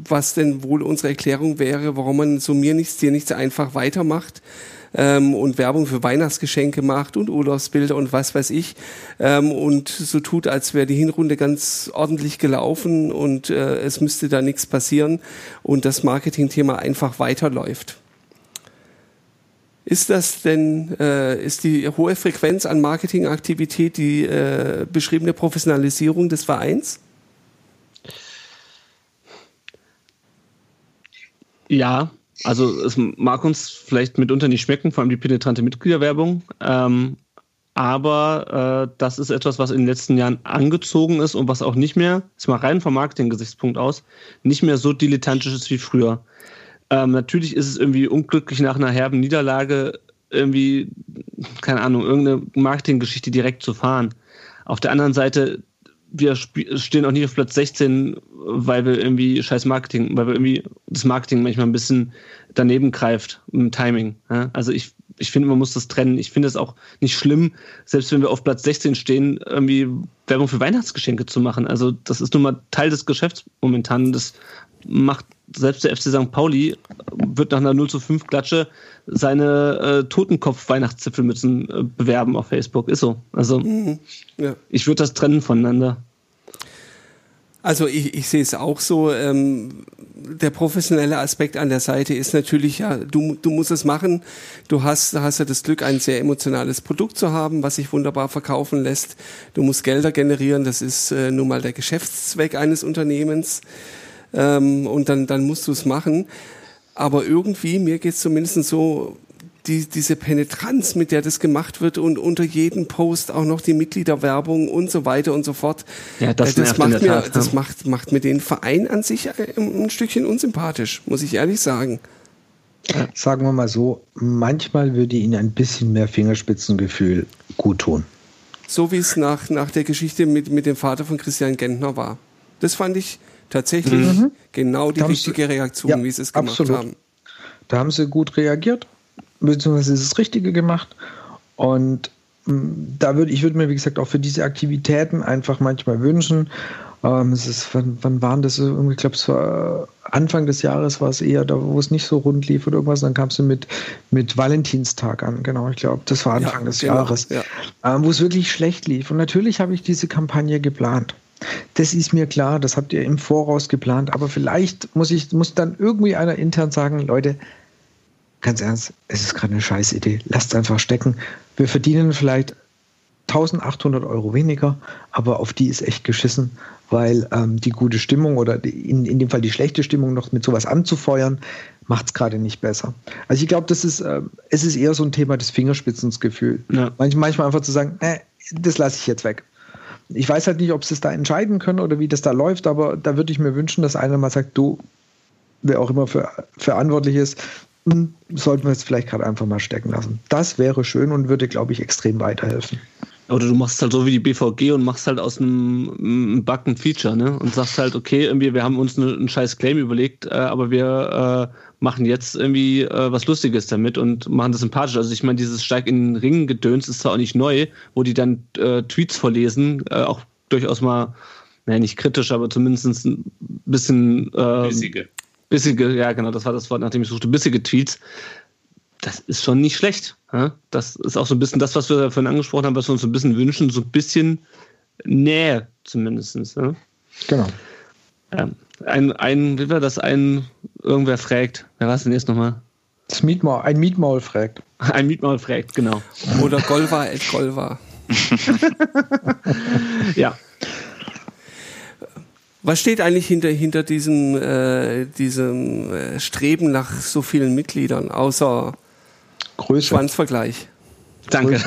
was denn wohl unsere Erklärung wäre, warum man so mir nichts, dir nichts einfach weitermacht ähm, und Werbung für Weihnachtsgeschenke macht und Urlaubsbilder und was weiß ich ähm, und so tut, als wäre die Hinrunde ganz ordentlich gelaufen und äh, es müsste da nichts passieren und das Marketingthema einfach weiterläuft. Ist das denn, äh, ist die hohe Frequenz an Marketingaktivität die äh, beschriebene Professionalisierung des Vereins? Ja, also es mag uns vielleicht mitunter nicht schmecken, vor allem die penetrante Mitgliederwerbung. Ähm, aber äh, das ist etwas, was in den letzten Jahren angezogen ist und was auch nicht mehr, ist mal rein vom Marketing-Gesichtspunkt aus, nicht mehr so dilettantisch ist wie früher. Ähm, natürlich ist es irgendwie unglücklich nach einer herben Niederlage irgendwie, keine Ahnung, irgendeine Marketinggeschichte direkt zu fahren. Auf der anderen Seite wir stehen auch nicht auf Platz 16, weil wir irgendwie scheiß Marketing, weil wir irgendwie das Marketing manchmal ein bisschen daneben greift im Timing. Ja? Also ich, ich finde, man muss das trennen. Ich finde es auch nicht schlimm, selbst wenn wir auf Platz 16 stehen, irgendwie Werbung für Weihnachtsgeschenke zu machen. Also das ist nun mal Teil des Geschäfts momentan. Das macht selbst der FC St. Pauli, wird nach einer 0 zu 5 Klatsche seine äh, Totenkopf-Weihnachtszipfelmützen äh, bewerben auf Facebook. Ist so. Also mhm. ja. ich würde das trennen voneinander. Also ich, ich sehe es auch so. Ähm, der professionelle Aspekt an der Seite ist natürlich, ja, du, du musst es machen. Du hast, hast ja das Glück, ein sehr emotionales Produkt zu haben, was sich wunderbar verkaufen lässt. Du musst Gelder generieren, das ist äh, nun mal der Geschäftszweck eines Unternehmens. Ähm, und dann, dann musst du es machen. Aber irgendwie, mir geht es zumindest so, die, diese Penetranz, mit der das gemacht wird und unter jedem Post auch noch die Mitgliederwerbung und so weiter und so fort. Ja, das, äh, das macht mir, das macht, macht mir den Verein an sich äh, ein Stückchen unsympathisch, muss ich ehrlich sagen. Sagen wir mal so, manchmal würde ihnen ein bisschen mehr Fingerspitzengefühl gut tun. So wie es nach, nach der Geschichte mit, mit dem Vater von Christian Gentner war. Das fand ich tatsächlich mhm. genau die richtige sie, Reaktion, ja, wie sie es gemacht absolut. haben. Da haben sie gut reagiert beziehungsweise ist das Richtige gemacht. Und mm, da würde ich würde mir, wie gesagt, auch für diese Aktivitäten einfach manchmal wünschen. Ähm, es ist, wann, wann waren das? Ich glaube, es war Anfang des Jahres war es eher da, wo es nicht so rund lief oder irgendwas. Dann kam es mit, mit Valentinstag an, genau. Ich glaube, das war Anfang ja, des genau, Jahres, ja. ähm, wo es wirklich schlecht lief. Und natürlich habe ich diese Kampagne geplant. Das ist mir klar, das habt ihr im Voraus geplant, aber vielleicht muss ich, muss dann irgendwie einer intern sagen, Leute, ganz ernst, es ist gerade eine scheiß Idee. Lasst es einfach stecken. Wir verdienen vielleicht 1800 Euro weniger, aber auf die ist echt geschissen, weil ähm, die gute Stimmung oder in, in dem Fall die schlechte Stimmung noch mit sowas anzufeuern, macht es gerade nicht besser. Also ich glaube, das ist, äh, es ist eher so ein Thema des Fingerspitzensgefühl. Ja. Manch, manchmal einfach zu sagen, äh, das lasse ich jetzt weg. Ich weiß halt nicht, ob sie es da entscheiden können oder wie das da läuft, aber da würde ich mir wünschen, dass einer mal sagt, du, wer auch immer für verantwortlich ist, hm, sollten wir es vielleicht gerade einfach mal stecken lassen. Das wäre schön und würde, glaube ich, extrem weiterhelfen. Oder du machst halt so wie die BVG und machst halt aus einem, Bug ein Feature, ne? Und sagst halt, okay, irgendwie, wir haben uns eine, einen scheiß Claim überlegt, äh, aber wir äh, machen jetzt irgendwie äh, was Lustiges damit und machen das sympathisch. Also ich meine, dieses Steig in den Ring gedöns ist zwar auch nicht neu, wo die dann äh, Tweets vorlesen, äh, auch durchaus mal, naja, nicht kritisch, aber zumindest ein bisschen äh, Bissige. bissige, ja genau, das war das Wort, nachdem ich suchte, bissige Tweets. Das ist schon nicht schlecht. Ja? Das ist auch so ein bisschen das, was wir vorhin angesprochen haben, was wir uns so ein bisschen wünschen, so ein bisschen Nähe zumindest. Ja? Genau. Ja. Ein, ein, wie war das, ein, irgendwer fragt, wer war es denn jetzt nochmal? Das Mietmaul, ein Mietmaul fragt. Ein Mietmaul fragt, genau. Oder Golva et Golva. Ja, Was steht eigentlich hinter, hinter diesem, äh, diesem äh, Streben nach so vielen Mitgliedern, außer Größe. Schwanzvergleich? danke.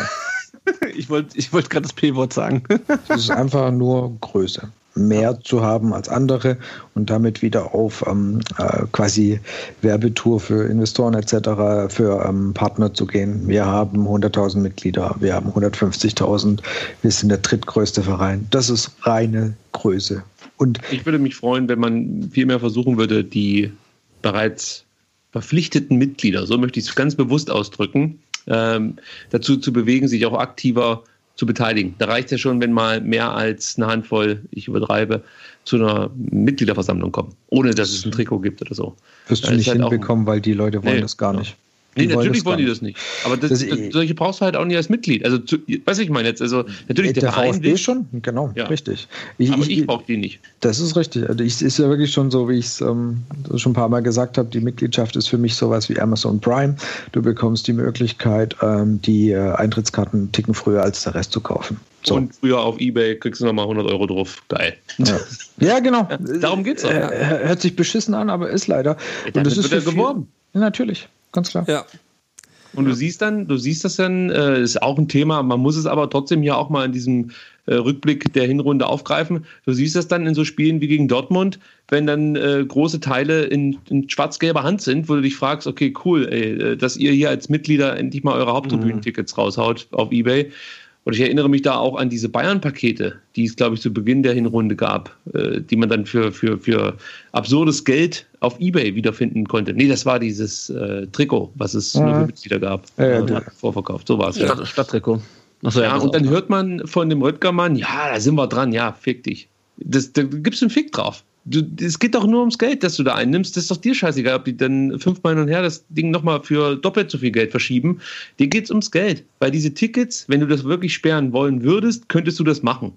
Ich wollte ich wollt gerade das P-Wort sagen. Es ist einfach nur Größe. Mehr zu haben als andere und damit wieder auf ähm, äh, quasi Werbetour für Investoren etc., für ähm, Partner zu gehen. Wir haben 100.000 Mitglieder, wir haben 150.000, wir sind der drittgrößte Verein. Das ist reine Größe. Und Ich würde mich freuen, wenn man viel mehr versuchen würde, die bereits verpflichteten Mitglieder, so möchte ich es ganz bewusst ausdrücken, ähm, dazu zu bewegen, sich auch aktiver zu beteiligen. Da reicht es ja schon, wenn mal mehr als eine Handvoll, ich übertreibe, zu einer Mitgliederversammlung kommen, ohne dass es ein Trikot gibt oder so. wirst du nicht halt hinbekommen, weil die Leute wollen Nee, das gar ja. nicht. Nee, Die natürlich wollen die das nicht. Aber das, Das- das, solche brauchst du halt auch nicht als Mitglied. Also, zu, du, ich meine jetzt, also natürlich der, der Verein VfB will, schon, genau, Ja. richtig. aber ich brauche die nicht. Das ist richtig. Also ich ist ja wirklich schon so, wie ich es ähm, schon ein paar Mal gesagt habe, die Mitgliedschaft ist für mich sowas wie Amazon Prime. Du bekommst die Möglichkeit, ähm, die äh, Eintrittskarten einen Ticken früher als der Rest zu kaufen. So. Und früher auf Ebay kriegst du nochmal 100 Euro drauf. Geil. ja. ja, genau. darum geht's doch. Äh, hört sich beschissen an, aber ist leider. Und damit das ist wird viel- geworben. Ja, natürlich, ganz klar. Ja. Und du siehst dann, du siehst das dann, äh, ist auch ein Thema, man muss es aber trotzdem hier auch mal in diesem äh, Rückblick der Hinrunde aufgreifen. Du siehst das dann in so Spielen wie gegen Dortmund, wenn dann äh, große Teile in, in schwarz-gelber Hand sind, wo du dich fragst, okay, cool, ey, äh, dass ihr hier als Mitglieder endlich mal eure Haupttribünentickets raushaut auf Ebay. Und ich erinnere mich da auch an diese Bayern-Pakete, die es, glaube ich, zu Beginn der Hinrunde gab, äh, die man dann für, für, für absurdes Geld auf Ebay wiederfinden konnte. Nee, das war dieses äh, Trikot, was es nur für Mitglieder gab. Ja, ja, äh, vorverkauft. So war es. Ja. Stadt, Stadttrikot. Achso, Ja, das und dann hört man von dem Röttgermann, ja, da sind wir dran, ja, fick dich. Das, da gibst du einen Fick drauf. Du, es geht doch nur ums Geld, das du da einnimmst. Das ist doch dir scheißegal, ob die dann fünfmal hin und her das Ding nochmal für doppelt so viel Geld verschieben. Dir geht's ums Geld. Weil diese Tickets, wenn du das wirklich sperren wollen würdest, könntest du das machen.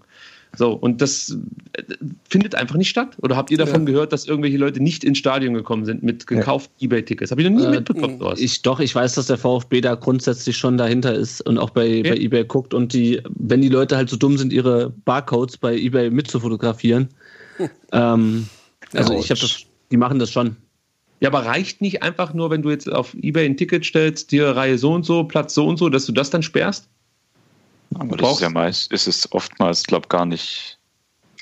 So, und das äh, findet einfach nicht statt. Oder habt ihr davon Ja. gehört, dass irgendwelche Leute nicht ins Stadion gekommen sind mit gekauften Ebay-Tickets? Habe ich noch nie Äh, mitbekommen, sowas. Ich doch, ich weiß, dass der VfB da grundsätzlich schon dahinter ist und auch bei, bei eBay guckt und die, wenn die Leute halt so dumm sind, ihre Barcodes bei eBay mitzufotografieren. Ähm, also ich habe das, die machen das schon. Ja, aber reicht nicht einfach nur, wenn du jetzt auf Ebay ein Ticket stellst, dir Reihe so und so, Platz so und so, dass du das dann sperrst? Aber das ist ja meist, ist es oftmals, glaube gar nicht,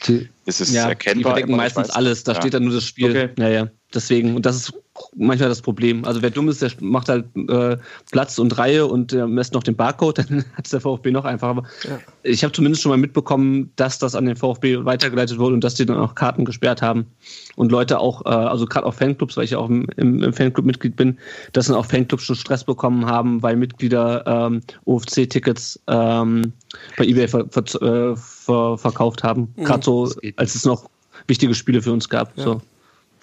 Die, ist es Ja, die erkennbar. verdecken immer, ich meistens alles, da ja. steht dann nur das Spiel. Okay. Ja, ja. Deswegen, und das ist manchmal das Problem. Also wer dumm ist, der macht halt äh, Platz und Reihe und äh, lässt noch den Barcode, dann hat es der VfB noch einfacher. Aber Ja. ich habe zumindest schon mal mitbekommen, dass das an den VfB weitergeleitet wurde und dass die dann auch Karten gesperrt haben. Und Leute auch, äh, also gerade auch Fanclubs, weil ich ja auch im, im, im Fanclub Mitglied bin, dass dann auch Fanclubs schon Stress bekommen haben, weil Mitglieder ähm, OFC-Tickets ähm, bei eBay ver, ver, äh, ver, verkauft haben. Gerade so, als es noch wichtige Spiele für uns gab. So.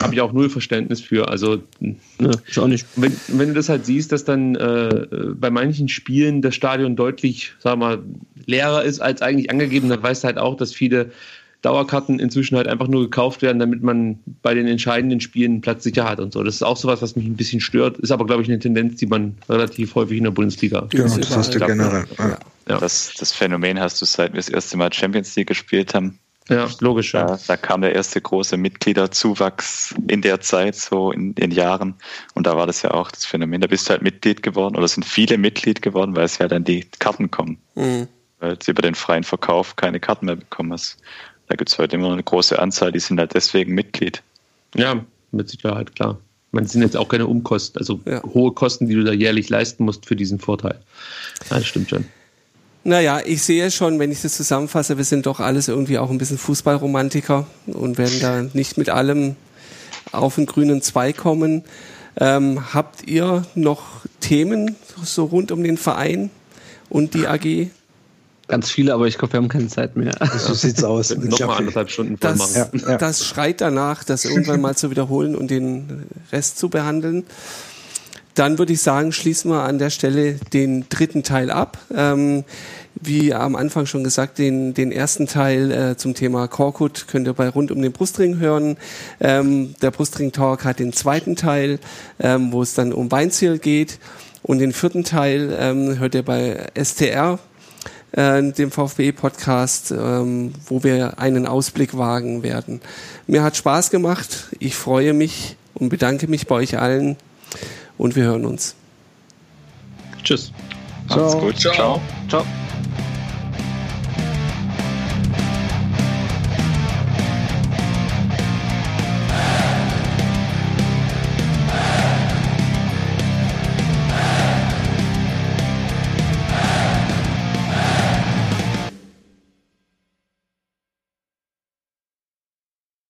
Habe ich auch null Verständnis für. Also, Ne, ich auch nicht. wenn, wenn du das halt siehst, dass dann äh, bei manchen Spielen das Stadion deutlich, sag mal, leerer ist als eigentlich angegeben, dann weißt du halt auch, dass viele Dauerkarten inzwischen halt einfach nur gekauft werden, damit man bei den entscheidenden Spielen einen Platz sicher hat und so. Das ist auch sowas, was mich ein bisschen stört. Ist aber, glaube ich, eine Tendenz, die man relativ häufig in der Bundesliga. genau, das hast du generell. Ja. Ja. Das, das Phänomen hast du seit wir das erste Mal Champions League gespielt haben. Ja, logisch. Ja. Da, da kam der erste große Mitgliederzuwachs in der Zeit, so in den Jahren. Und da war das ja auch das Phänomen. Da bist du halt Mitglied geworden oder sind viele Mitglied geworden, weil es ja dann die Karten kommen. Mhm. Weil du über den freien Verkauf keine Karten mehr bekommen hast. Da gibt es heute immer noch eine große Anzahl, die sind halt deswegen Mitglied. ja, mit Sicherheit, klar. Man sind jetzt auch keine Umkosten, also ja. hohe Kosten, die du da jährlich leisten musst für diesen Vorteil. Ja, das stimmt schon. Naja, ich sehe schon, wenn ich das zusammenfasse, wir sind doch alles irgendwie auch ein bisschen Fußballromantiker und werden da nicht mit allem auf den grünen Zweig kommen. Ähm, habt ihr noch Themen so rund um den Verein und die AG? Ganz viele, aber ich glaube, wir haben keine Zeit mehr. So sieht's aus. Nochmal anderthalb Stunden voll das, ja, ja. das schreit danach, das irgendwann mal zu wiederholen und den Rest zu behandeln. Dann würde ich sagen, schließen wir an der Stelle den dritten Teil ab. Ähm, wie am Anfang schon gesagt, den, den ersten Teil äh, zum Thema Korkut könnt ihr bei Rund um den Brustring hören. Ähm, der Brustring Talk hat den zweiten Teil, ähm, wo es dann um Weinziel geht. Und den vierten Teil ähm, hört ihr bei STR, äh, dem VfB-Podcast, ähm, wo wir einen Ausblick wagen werden. Mir hat Spaß gemacht. Ich freue mich und bedanke mich bei euch allen und wir hören uns. Tschüss. Ciao. Macht's gut. Ciao. Ciao. Ciao.